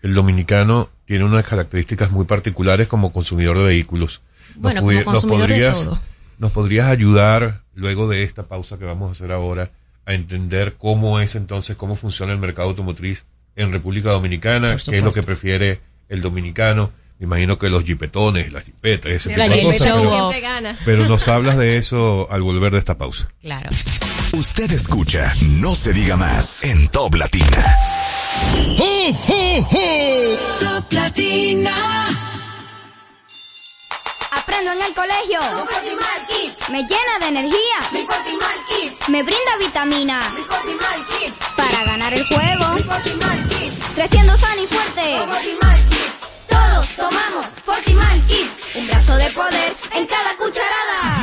el dominicano tiene unas características muy particulares como consumidor de vehículos. Nos Bueno, como consumidor de podrías, todo. ¿Nos podrías ayudar, luego de esta pausa que vamos a hacer ahora, a entender cómo es entonces, cómo funciona el mercado automotriz en República Dominicana? ¿Qué es lo que prefiere el dominicano? Me imagino que los jipetones, las jipetas, ese tipo de cosas. Pero, Off. Siempre gana. pero nos hablas de eso al volver de esta pausa. Claro. Usted escucha No se diga más en Top Latina. Top Latina. Aprendo en el colegio. Me llena de energía. Me brinda vitamina. Para ganar el juego. Creciendo sano y fuerte. Todos tomamos Fortimal Kids. Un brazo de poder en cada cucharada.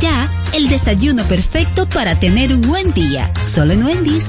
Ya. El desayuno perfecto para tener un buen día. Solo en Wendy's.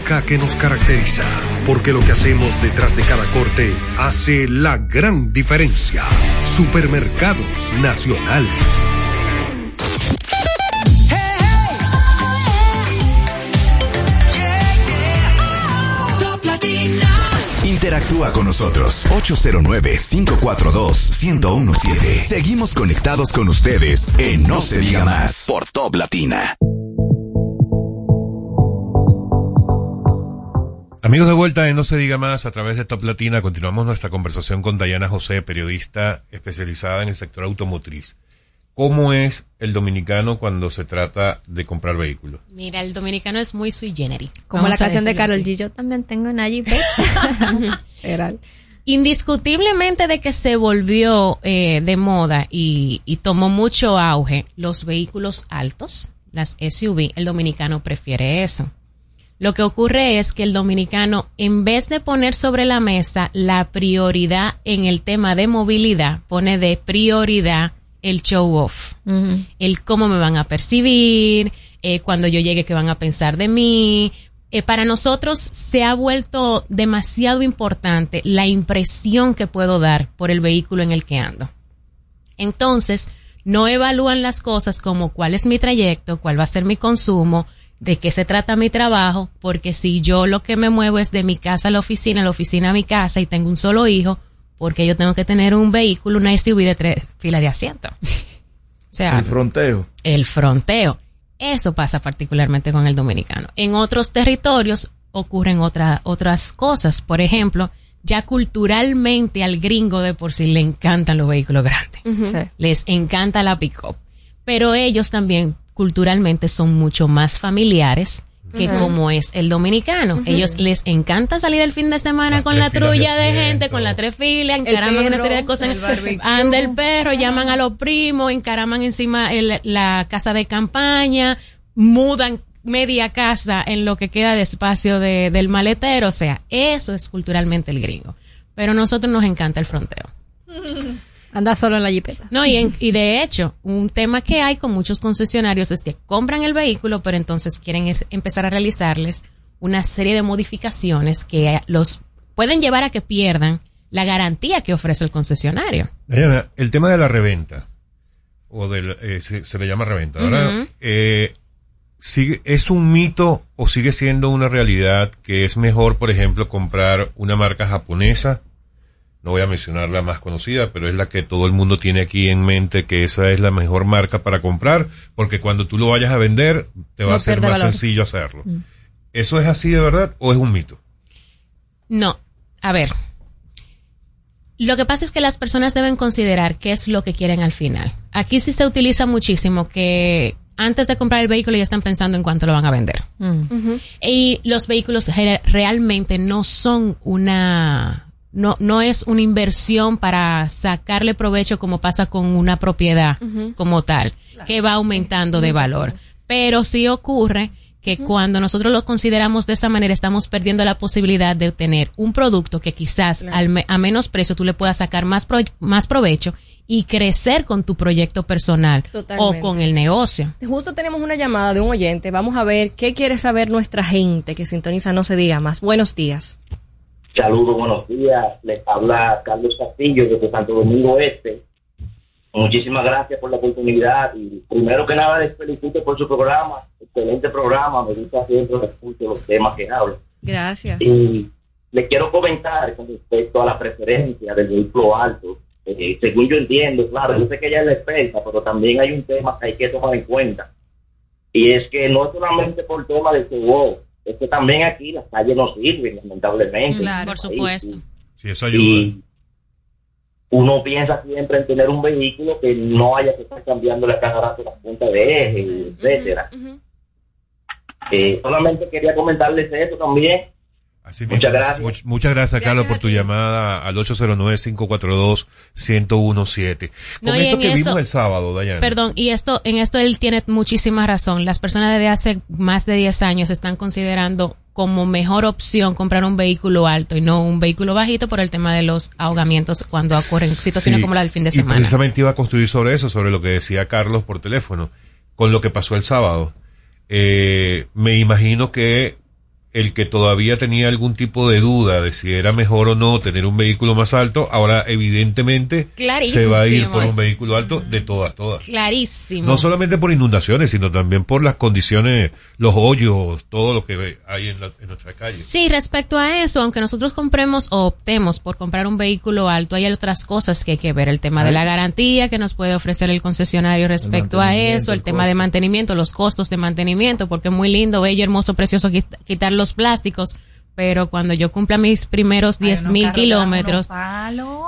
que nos caracteriza. Porque lo que hacemos detrás de cada corte hace la gran diferencia. Supermercados Nacional. Interactúa con nosotros 809-542-1017. Seguimos conectados con ustedes en No se diga más por Top Latina. Amigos de vuelta en No se diga más a través de Top Latina, continuamos nuestra conversación con Dayana José, periodista especializada en el sector automotriz. ¿Cómo es el dominicano cuando se trata de comprar vehículos? Mira, el dominicano es muy sui generis. Como Vamos la canción de Carol así. G. Yo también tengo una Jeep. Era- Indiscutiblemente de que se volvió eh, de moda y, y tomó mucho auge los vehículos altos, las SUV, el dominicano prefiere eso. Lo que ocurre es que el dominicano, en vez de poner sobre la mesa la prioridad en el tema de movilidad, pone de prioridad el show off. El cómo me van a percibir, eh, cuando yo llegue, qué van a pensar de mí. Eh, para nosotros se ha vuelto demasiado importante la impresión que puedo dar por el vehículo en el que ando. Entonces, no evalúan las cosas como cuál es mi trayecto, cuál va a ser mi consumo, de qué se trata mi trabajo, porque si yo lo que me muevo es de mi casa a la oficina, la oficina a mi casa y tengo un solo hijo, porque yo tengo que tener un vehículo, una SUV de tres filas de asiento. O sea, El fronteo. el fronteo. Eso pasa particularmente con el dominicano. En otros territorios ocurren otra- otras cosas. Por ejemplo, ya culturalmente al gringo de por sí le encantan los vehículos grandes. Les encanta la pick-up. Pero ellos también culturalmente son mucho más familiares que como es el dominicano. Ellos les encanta salir el fin de semana con la trulla de, gente, con la tres filas, encaraman una serie de cosas. el. Anda el perro, llaman a los primos, encaraman encima el- la casa de campaña, mudan media casa en lo que queda de espacio de- del maletero. O sea, eso es culturalmente el gringo. Pero a nosotros nos encanta el fronteo. Anda solo en la jipeta. No, y, en- y de hecho, un tema que hay con muchos concesionarios es que compran el vehículo, pero entonces quieren er- empezar a realizarles una serie de modificaciones que los pueden llevar a que pierdan la garantía que ofrece el concesionario. Diana, el tema de la reventa, o del, eh, se, se le llama reventa, ¿verdad? Eh, sigue, ¿Es un mito o sigue siendo una realidad que es mejor, por ejemplo, comprar una marca japonesa? No voy a mencionar la más conocida, pero es la que todo el mundo tiene aquí en mente que esa es la mejor marca para comprar, porque cuando tú lo vayas a vender, te va No a ser más valor. sencillo hacerlo. Mm. ¿Eso es así de verdad o es un mito? No, a ver. Lo que pasa es que las personas deben considerar qué es lo que quieren al final. Aquí sí se utiliza muchísimo que antes de comprar el vehículo ya están pensando en cuánto lo van a vender. Y los vehículos re- realmente no son una, no, no es una inversión para sacarle provecho como pasa con una propiedad como tal, que va aumentando de valor. Pero sí ocurre que cuando nosotros lo consideramos de esa manera, estamos perdiendo la posibilidad de obtener un producto que quizás al me- a menos precio tú le puedas sacar más, pro- más provecho y crecer con tu proyecto personal Totalmente. o con el negocio. Justo tenemos una llamada de un oyente. Vamos a ver qué quiere saber nuestra gente que sintoniza No se diga más. Buenos días. Saludos, buenos días. Les habla Carlos Castillo desde Santo Domingo Este. Muchísimas gracias por la oportunidad y primero que nada les felicito por su programa. Excelente programa, me gusta siempre escucho los temas que hablan. Gracias. Y le quiero comentar con respecto a la preferencia del vehículo alto. Eh, según yo entiendo, claro, yo sé que ella es la experta, pero también hay un tema que hay que tomar en cuenta. Y es que no solamente por tema de seguro, es que también aquí las calles no sirven, lamentablemente. Por supuesto. Sí, eso ayuda. Uno piensa siempre en tener un vehículo que no haya que estar cambiando la cada rato las puntas de eje, etcétera. Eh, solamente quería comentarles eso también. Así mismo. Muchas gracias. Much- muchas gracias, Carlos, por tu llamada al 809-542-1017. No, Con y esto que eso- vimos el sábado, Dayana. Perdón, y esto, en esto él tiene muchísima razón. Las personas desde hace más de 10 años están considerando como mejor opción comprar un vehículo alto y no un vehículo bajito por el tema de los ahogamientos cuando ocurren situaciones Sí, como la del fin de Y semana. precisamente iba a construir sobre eso, sobre lo que decía Carlos por teléfono, con lo que pasó el sábado. Eh, me imagino que el que todavía tenía algún tipo de duda de si era mejor o no tener un vehículo más alto, ahora evidentemente se va a ir por un vehículo alto de todas, todas. Clarísimo. No solamente por inundaciones, sino también por las condiciones, los hoyos, todo lo que hay en, la- en nuestra calle. Sí, respecto a eso, aunque nosotros compremos o optemos por comprar un vehículo alto, hay otras cosas que hay que ver. El tema de la garantía que nos puede ofrecer el concesionario respecto a eso, el, el tema de mantenimiento, los costos de mantenimiento, porque es muy lindo, bello, hermoso, precioso quit- quitar los plásticos, pero cuando yo cumpla mis primeros 10 mil kilómetros,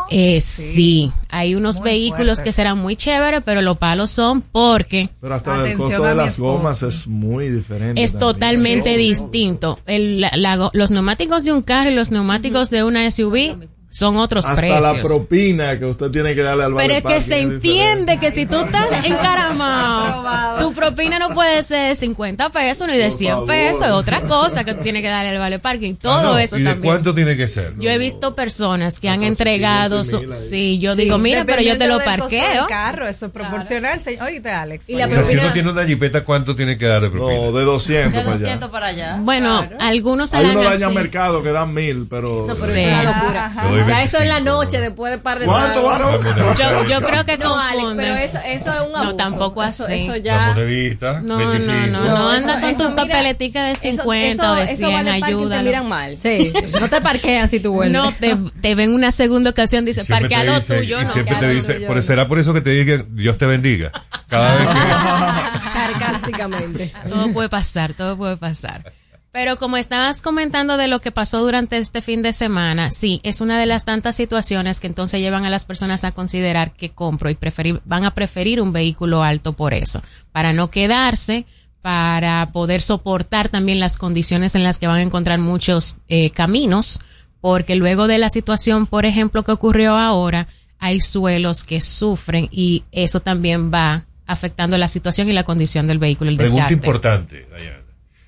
eh, sí. hay unos vehículos que serán muy chéveres, pero los palos son porque Pero hasta el Atención costo a de mi las gomas es muy diferente. es también. totalmente distinto. El- la- la- los neumáticos de un carro y los neumáticos de una SUV son otros Hasta precios. la propina que usted tiene que darle al Pero es que se entiende que si tú estás encaramado, tu propina no puede ser de 50 pesos ni de 100 pesos, es otra cosa que tú tienes que darle al vale parking. Todo Ah, no. eso ¿Y de también. cuánto tiene que ser? Yo he visto personas que han entregado su, sí, yo digo, mira, pero yo te lo parqueo. carro, eso es proporcional. señor. Oíste, Alex. Y la o sea, si uno tiene una jipeta, ¿cuánto tiene que dar de propina? No, de 200 De para allá. 200 para allá. Bueno, algunos Hay harán uno daña así. mercado que dan mil, pero... No, pero eso es una locura. Ya eso en la 25. noche, después de par de ¿Cuánto, varón? Yo, yo creo que No, Alex, pero eso, eso es un abuso. No, tampoco Eso- así. Eso, La ya... monedita, No, 25. no, no, no, anda eso- con eso, tu mira, papeletica de eso- 50 o de eso- 100, eso vale parking, ayúdalo. Te miran mal. Sí, no te parquean si tú vuelves. No, te, te ven una segunda ocasión, dice, Siempre te parquea lo dice- tuyo, y no. siempre te dice, por, no. será por eso que te diga Dios te bendiga. Cada vez que Sarcásticamente. Todo puede pasar, todo puede pasar. Pero como estabas comentando de lo que pasó durante este fin de semana, sí, es una de las tantas situaciones que entonces llevan a las personas a considerar que compro y preferir, van a preferir un vehículo alto por eso, para no quedarse, para poder soportar también las condiciones en las que van a encontrar muchos eh, caminos, porque luego de la situación, por ejemplo, que ocurrió ahora, hay suelos que sufren y eso también va afectando la situación y la condición del vehículo, el Pregunta desgaste. importante, Dayana.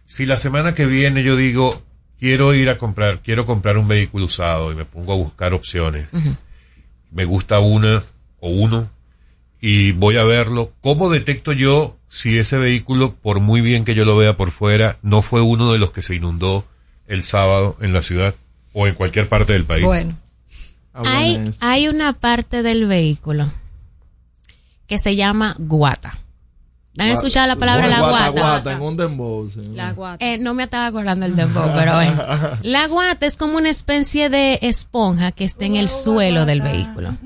Si la semana que viene yo digo, quiero ir a comprar, quiero comprar un vehículo usado y me pongo a buscar opciones, me gusta una o uno y voy a verlo, ¿cómo detecto yo si ese vehículo, por muy bien que yo lo vea por fuera, no fue uno de los que se inundó el sábado en la ciudad o en cualquier parte del país? Bueno. Hay, hay una parte del vehículo que se llama guata. ¿Han escuchado la palabra la guata? guata? guata, en un dembow. sí. Eh, no me estaba acordando el dembow, pero bueno. La guata es como una especie de esponja que está en el suelo del vehículo.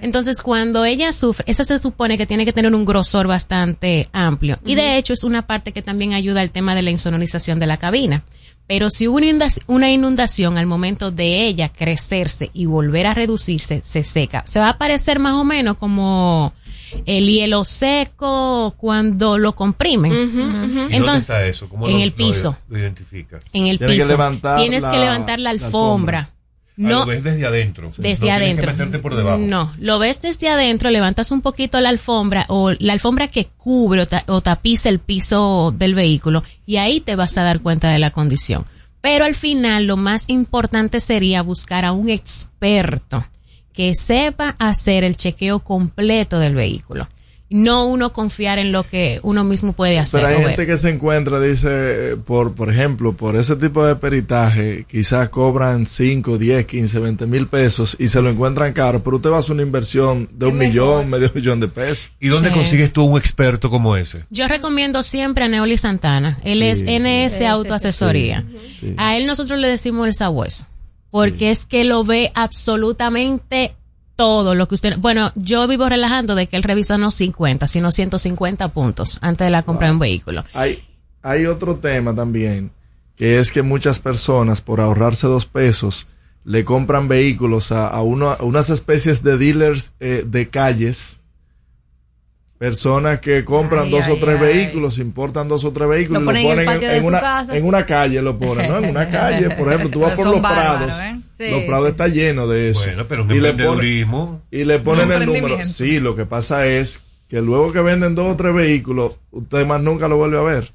Entonces, cuando ella sufre, esa se supone que tiene que tener un grosor bastante amplio. Y de hecho, es una parte que también ayuda al tema de la insonorización de la cabina. Pero si hubo una inundación al momento de ella crecerse y volver a reducirse, se seca. Se va a parecer más o menos como el hielo seco cuando lo comprimen. ¿Y dónde Entonces, está eso? ¿Cómo en lo- el piso. Lo, identifica? En el Tiene que piso. levantar Tienes la- que levantar la la alfombra. alfombra. Ah, No, lo ves desde adentro. desde no tienes que adentro. meterte por debajo. No, lo ves desde adentro, levantas un poquito la alfombra o la alfombra que cubre o, ta- o tapiza el piso del vehículo y ahí te vas a dar cuenta de la condición. Pero al final lo más importante sería buscar a un experto que sepa hacer el chequeo completo del vehículo. No uno confiar en lo que uno mismo puede hacer. Pero hay gente ver. que se encuentra, dice, por, por ejemplo, por ese tipo de peritaje, quizás cobran 5, 10, 15, 20 mil pesos y se lo encuentran caro, pero usted va a hacer una inversión de un millón, medio millón de pesos. ¿Y dónde Sí. consigues tú un experto como ese? Yo recomiendo siempre a Neoli Santana. Él Sí, es sí. NS Autoasesoría. Sí. A él nosotros le decimos el sabueso. Porque es que lo ve absolutamente todo lo que usted... Bueno, yo vivo relajando de que él revisa no 50, sino 150 puntos antes de la compra de un vehículo. Hay, hay otro tema también, que es que muchas personas, por ahorrarse dos pesos, le compran vehículos a, a, uno, a unas especies de dealers eh, de calles. Personas que compran Ay, dos o tres ay. vehículos, importan dos o tres vehículos, Lo y ponen en el patio de su una, casa. en una calle, lo ponen, ¿no? En una calle, por ejemplo, tú vas Pero por los bárbaros, prados, ¿eh? Sí, los prados está lleno de eso. Bueno, pero y le ponen, y le ponen el número. Sí, lo que pasa es que luego que venden dos o tres vehículos, usted más nunca lo vuelve a ver.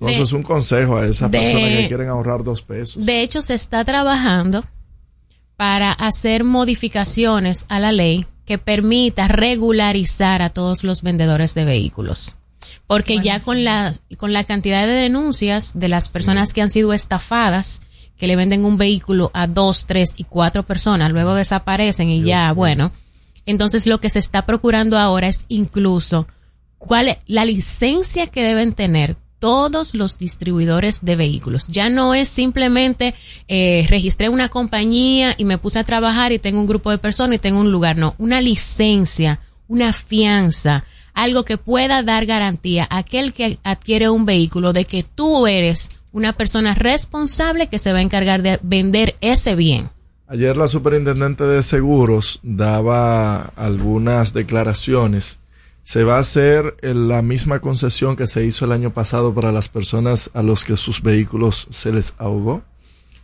Entonces, De- un consejo a esas de- personas que quieren ahorrar dos pesos. De hecho, se está trabajando para hacer modificaciones a la ley que permita regularizar a todos los vendedores de vehículos. Porque ya con la, con la cantidad de denuncias de las personas que han sido estafadas, que le venden un vehículo a dos, tres y cuatro personas, luego desaparecen y ya, bueno. Entonces lo que se está procurando ahora es incluso cuál es la licencia que deben tener todos los distribuidores de vehículos. Ya no es simplemente eh, registré una compañía y me puse a trabajar y tengo un grupo de personas y tengo un lugar. No, una licencia, una fianza, algo que pueda dar garantía a aquel que adquiere un vehículo de que tú eres una persona responsable que se va a encargar de vender ese bien. Ayer la superintendente de seguros daba algunas declaraciones. Se va a hacer eh, la misma concesión que se hizo el año pasado para las personas a los que sus vehículos se les ahogó.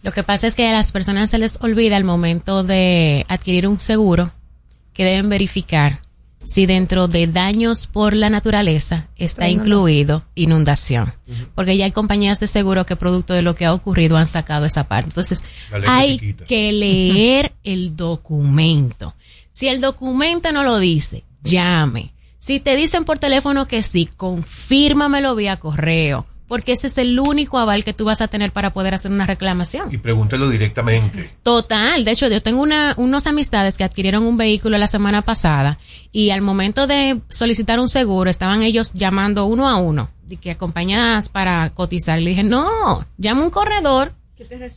Lo que pasa es que a las personas se les olvida al momento de adquirir un seguro que deben verificar si dentro de daños por la naturaleza está inundación. incluido inundación. Porque ya hay compañías de seguro que producto de lo que ha ocurrido han sacado esa parte. Entonces, hay chiquita. que leer el documento. Si el documento no lo dice, llame. Si te dicen por teléfono que sí, confírmamelo vía correo. Porque ese es el único aval que tú vas a tener para poder hacer una reclamación. Y pregúntelo directamente. Total, de hecho yo tengo una, unos amistades que adquirieron un vehículo la semana pasada y al momento de solicitar un seguro estaban ellos llamando uno a uno, de que acompañadas para cotizar. Le dije, no, llama un corredor,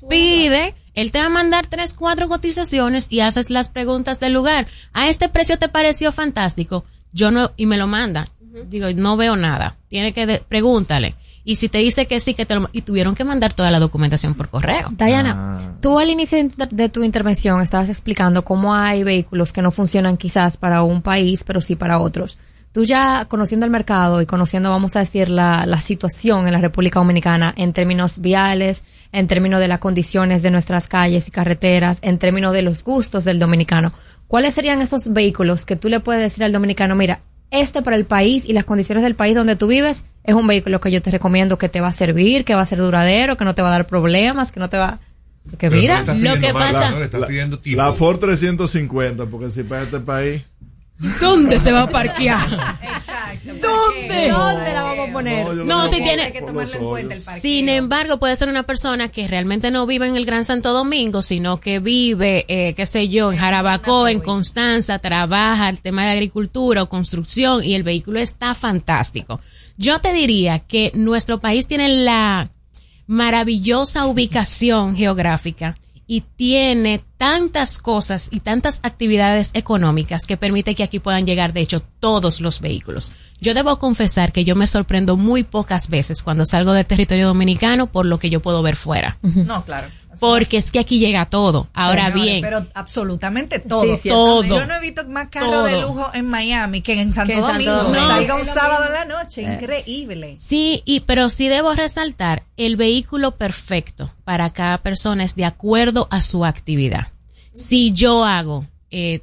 pide, él te va a mandar tres, cuatro cotizaciones y haces las preguntas del lugar. A este precio te pareció fantástico. Yo no, y me lo manda. Digo, no veo nada. Tiene que, de- pregúntale. Y si te dice que sí, que te lo, y tuvieron que mandar toda la documentación por correo. Diana, tú al inicio de- de tu intervención estabas explicando cómo hay vehículos que no funcionan quizás para un país, pero sí para otros. Tú ya conociendo el mercado y conociendo, vamos a decir, la, la situación en la República Dominicana en términos viales, en términos de las condiciones de nuestras calles y carreteras, en términos de los gustos del dominicano, ¿cuáles serían esos vehículos que tú le puedes decir al dominicano, mira, este para el país y las condiciones del país donde tú vives es un vehículo que yo te recomiendo que te va a servir, que va a ser duradero, que no te va a dar problemas, que no te va... Que Pero no mira, lo que pasa-. La Ford 350, porque si para este país. ¿Dónde se va a parquear? ¿Dónde? ¿dónde la vamos a poner? yo lo No, si tiene- Hay que tomarlo en cuenta el. Sin embargo, puede ser una persona que realmente no vive en el Gran Santo Domingo, sino que vive, eh, qué sé yo, en Jarabacoa, en Constanza, trabaja el tema de agricultura o construcción y el vehículo está fantástico. Yo te diría que nuestro país tiene la maravillosa ubicación geográfica y tiene tantas cosas y tantas actividades económicas que permite que aquí puedan llegar, de hecho, todos los vehículos. Yo debo confesar que yo me sorprendo muy pocas veces cuando salgo del territorio dominicano por lo que yo puedo ver fuera. No, claro. Porque es que aquí llega todo. Ahora Señores, bien, Pero absolutamente todo. Sí. Todo. Yo no he visto más carro Todo. de lujo en Miami que en Santo Que en Santo Domingo. Domingo. Salga un sábado en la noche. Increíble. Sí, y pero sí debo resaltar, el vehículo perfecto para cada persona es de acuerdo a su actividad. Si yo hago, eh,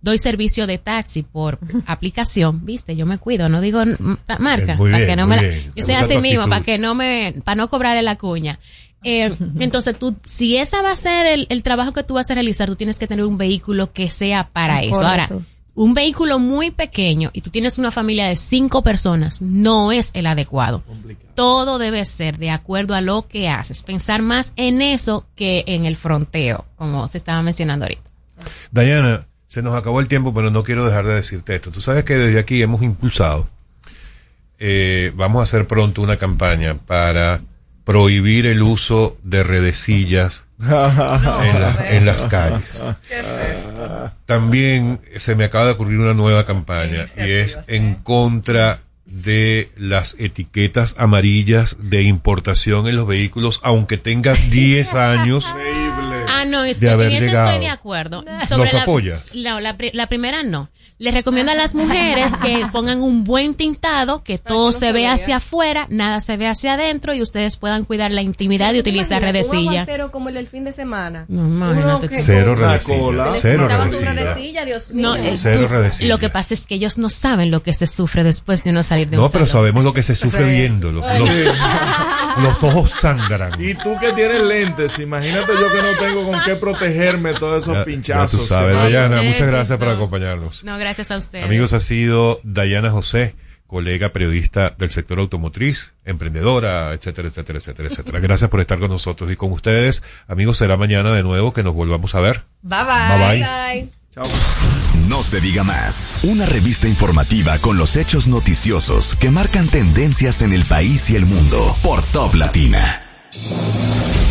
doy servicio de taxi por aplicación, viste, yo me cuido, no digo marca, para que no me la- yo soy así mismo, para que no me, para no cobrarle la cuña. Eh, entonces tú, si esa va a ser el, el trabajo que tú vas a realizar, tú tienes que tener un vehículo que sea para eso. Ahora, un vehículo muy pequeño y tú tienes una familia de cinco personas, no es el adecuado. Todo debe ser de acuerdo a lo que haces. Pensar más en eso que en el fronteo, como se estaba mencionando ahorita. Dayana, se nos acabó el tiempo, pero no quiero dejar de decirte esto. Tú sabes que desde aquí hemos impulsado, eh, vamos a hacer pronto una campaña para prohibir el uso de redecillas en, la- en las calles. También se me acaba de ocurrir una nueva campaña y es en contra de las etiquetas amarillas de importación en los vehículos, aunque tengas 10 años. Ah, no, es de que haber en eso llegado. estoy de acuerdo. ¿Los la, apoyas? No, la, pri- la primera no. Les recomiendo a las mujeres que pongan un buen tintado, que todo se vea hacia afuera, nada se ve hacia adentro y ustedes puedan cuidar la intimidad y utilizar redecilla. aguacero como el del fin de semana. No, imagínate Cero redecilla, cero redecilla. Dios mío. No, eh, Cero redecilla. lo que pasa es que ellos no saben lo que se sufre después de uno salir de No, un pero salón. sabemos lo que se sufre viéndolo. Los, los ojos sangran. Y tú que tienes lentes, imagínate yo que no tengo con qué protegerme todos esos Ya- pinchazos. ya tú sabes, Dayana, muchas gracias por acompañarnos. No, gracias a ustedes. Amigos, ha sido Dayana José, colega periodista del sector automotriz, emprendedora, etcétera, etcétera, etcétera, etcétera. Gracias por estar con nosotros y con ustedes. Amigos, será mañana de nuevo que nos volvamos a ver. Bye bye. Bye, bye. bye. No se diga más. Una revista informativa con los hechos noticiosos que marcan tendencias en el país y el mundo por Top Latina.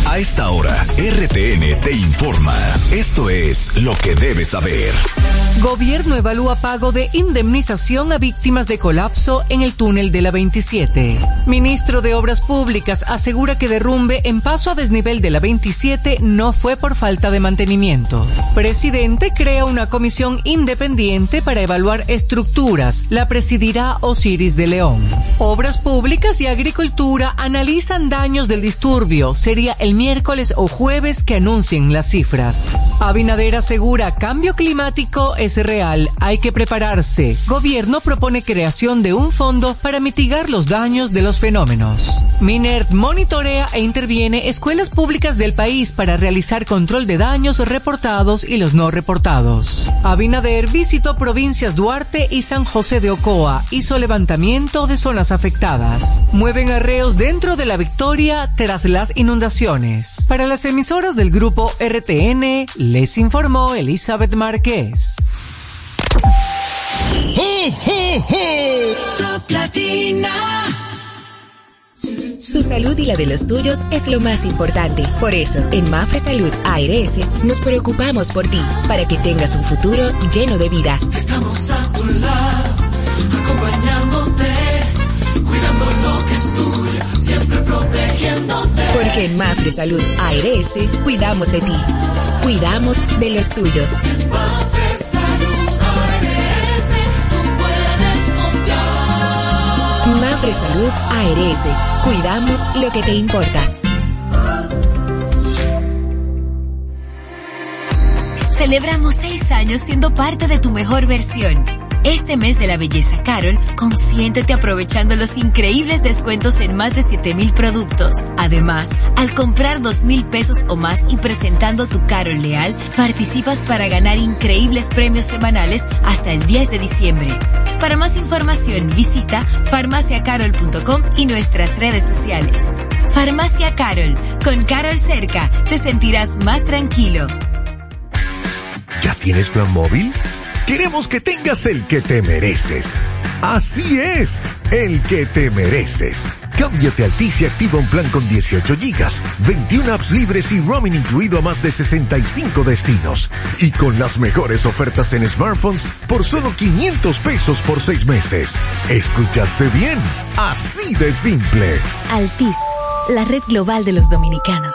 A esta hora, RTN te informa. Esto es lo que debes saber. Gobierno evalúa pago de indemnización a víctimas de colapso en el túnel de la 27. Ministro de Obras Públicas asegura que derrumbe en paso a desnivel de la 27 no fue por falta de mantenimiento. Presidente crea una comisión independiente para evaluar estructuras. La presidirá Osiris de León. Obras Públicas y Agricultura analizan daños del disturbio. Sería el miércoles o jueves que anuncien las cifras. Abinader asegura cambio climático es real, hay que prepararse. Gobierno propone creación de un fondo para mitigar los daños de los fenómenos. Minert monitorea e interviene escuelas públicas del país para realizar control de daños reportados y los no reportados. Abinader visitó provincias Duarte y San José de Ocoa, hizo levantamiento de zonas afectadas. Mueven arreos dentro de la victoria tras las inundaciones. Para las emisoras del grupo RTN, les informó Elizabeth Márquez. Tu salud y la de los tuyos es lo más importante. Por eso, en Mafre Salud ARS nos preocupamos por ti, para que tengas un futuro lleno de vida. Estamos a tu lado, acompañándote, cuidando lo que es tuyo, siempre protegiéndote. Porque en Mafre Salud ARS cuidamos de ti, cuidamos de los tuyos. Mafre Salud ARS, tú puedes confiar. Mafre Salud ARS, cuidamos lo que te importa. Celebramos seis años siendo parte de tu mejor versión. Este mes de la belleza Carol, consiéntete aprovechando los increíbles descuentos en más de 7000 productos. Además, al comprar 2000 pesos o más y presentando tu Carol Leal, participas para ganar increíbles premios semanales hasta el 10 de diciembre. Para más información, visita farmaciacarol.com y nuestras redes sociales. Farmacia Carol, con Carol cerca, te sentirás más tranquilo. ¿Ya tienes plan móvil? Queremos que tengas el que te mereces. Así es, el que te mereces. Cámbiate a Altis y activa un plan con 18 gigas, 21 apps libres y roaming incluido a más de 65 destinos. Y con las mejores ofertas en smartphones por solo 500 pesos por 6 meses. ¿Escuchaste bien? Así de simple. Altis, la red global de los dominicanos.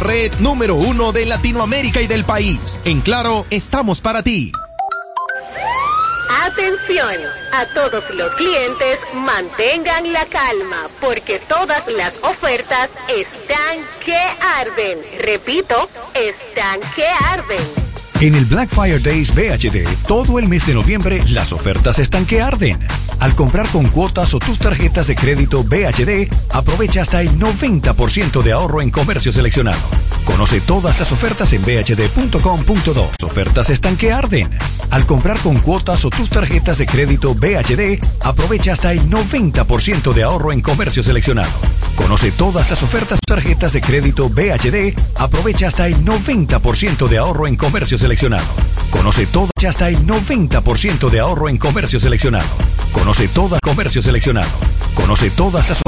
red número uno de Latinoamérica y del país. En Claro, estamos para ti. Atención, a todos los clientes mantengan la calma porque todas las ofertas están que arden. Repito, están que arden. En el Black Fire Days BHD, todo el mes de noviembre, las ofertas están que arden. Al comprar con cuotas o tus tarjetas de crédito BHD, aprovecha hasta el 90% de ahorro en comercio seleccionado. Conoce todas las ofertas en bhd.com.do. Ofertas están que arden. Al comprar con cuotas o tus tarjetas de crédito BHD, aprovecha hasta el 90% de ahorro en comercio seleccionado. Conoce todas las ofertas tarjetas de crédito BHD, aprovecha hasta el 90% de ahorro en comercio seleccionado. Conoce todo hasta el 90% de ahorro en comercio seleccionado. Conoce todas comercio seleccionado. Conoce todas las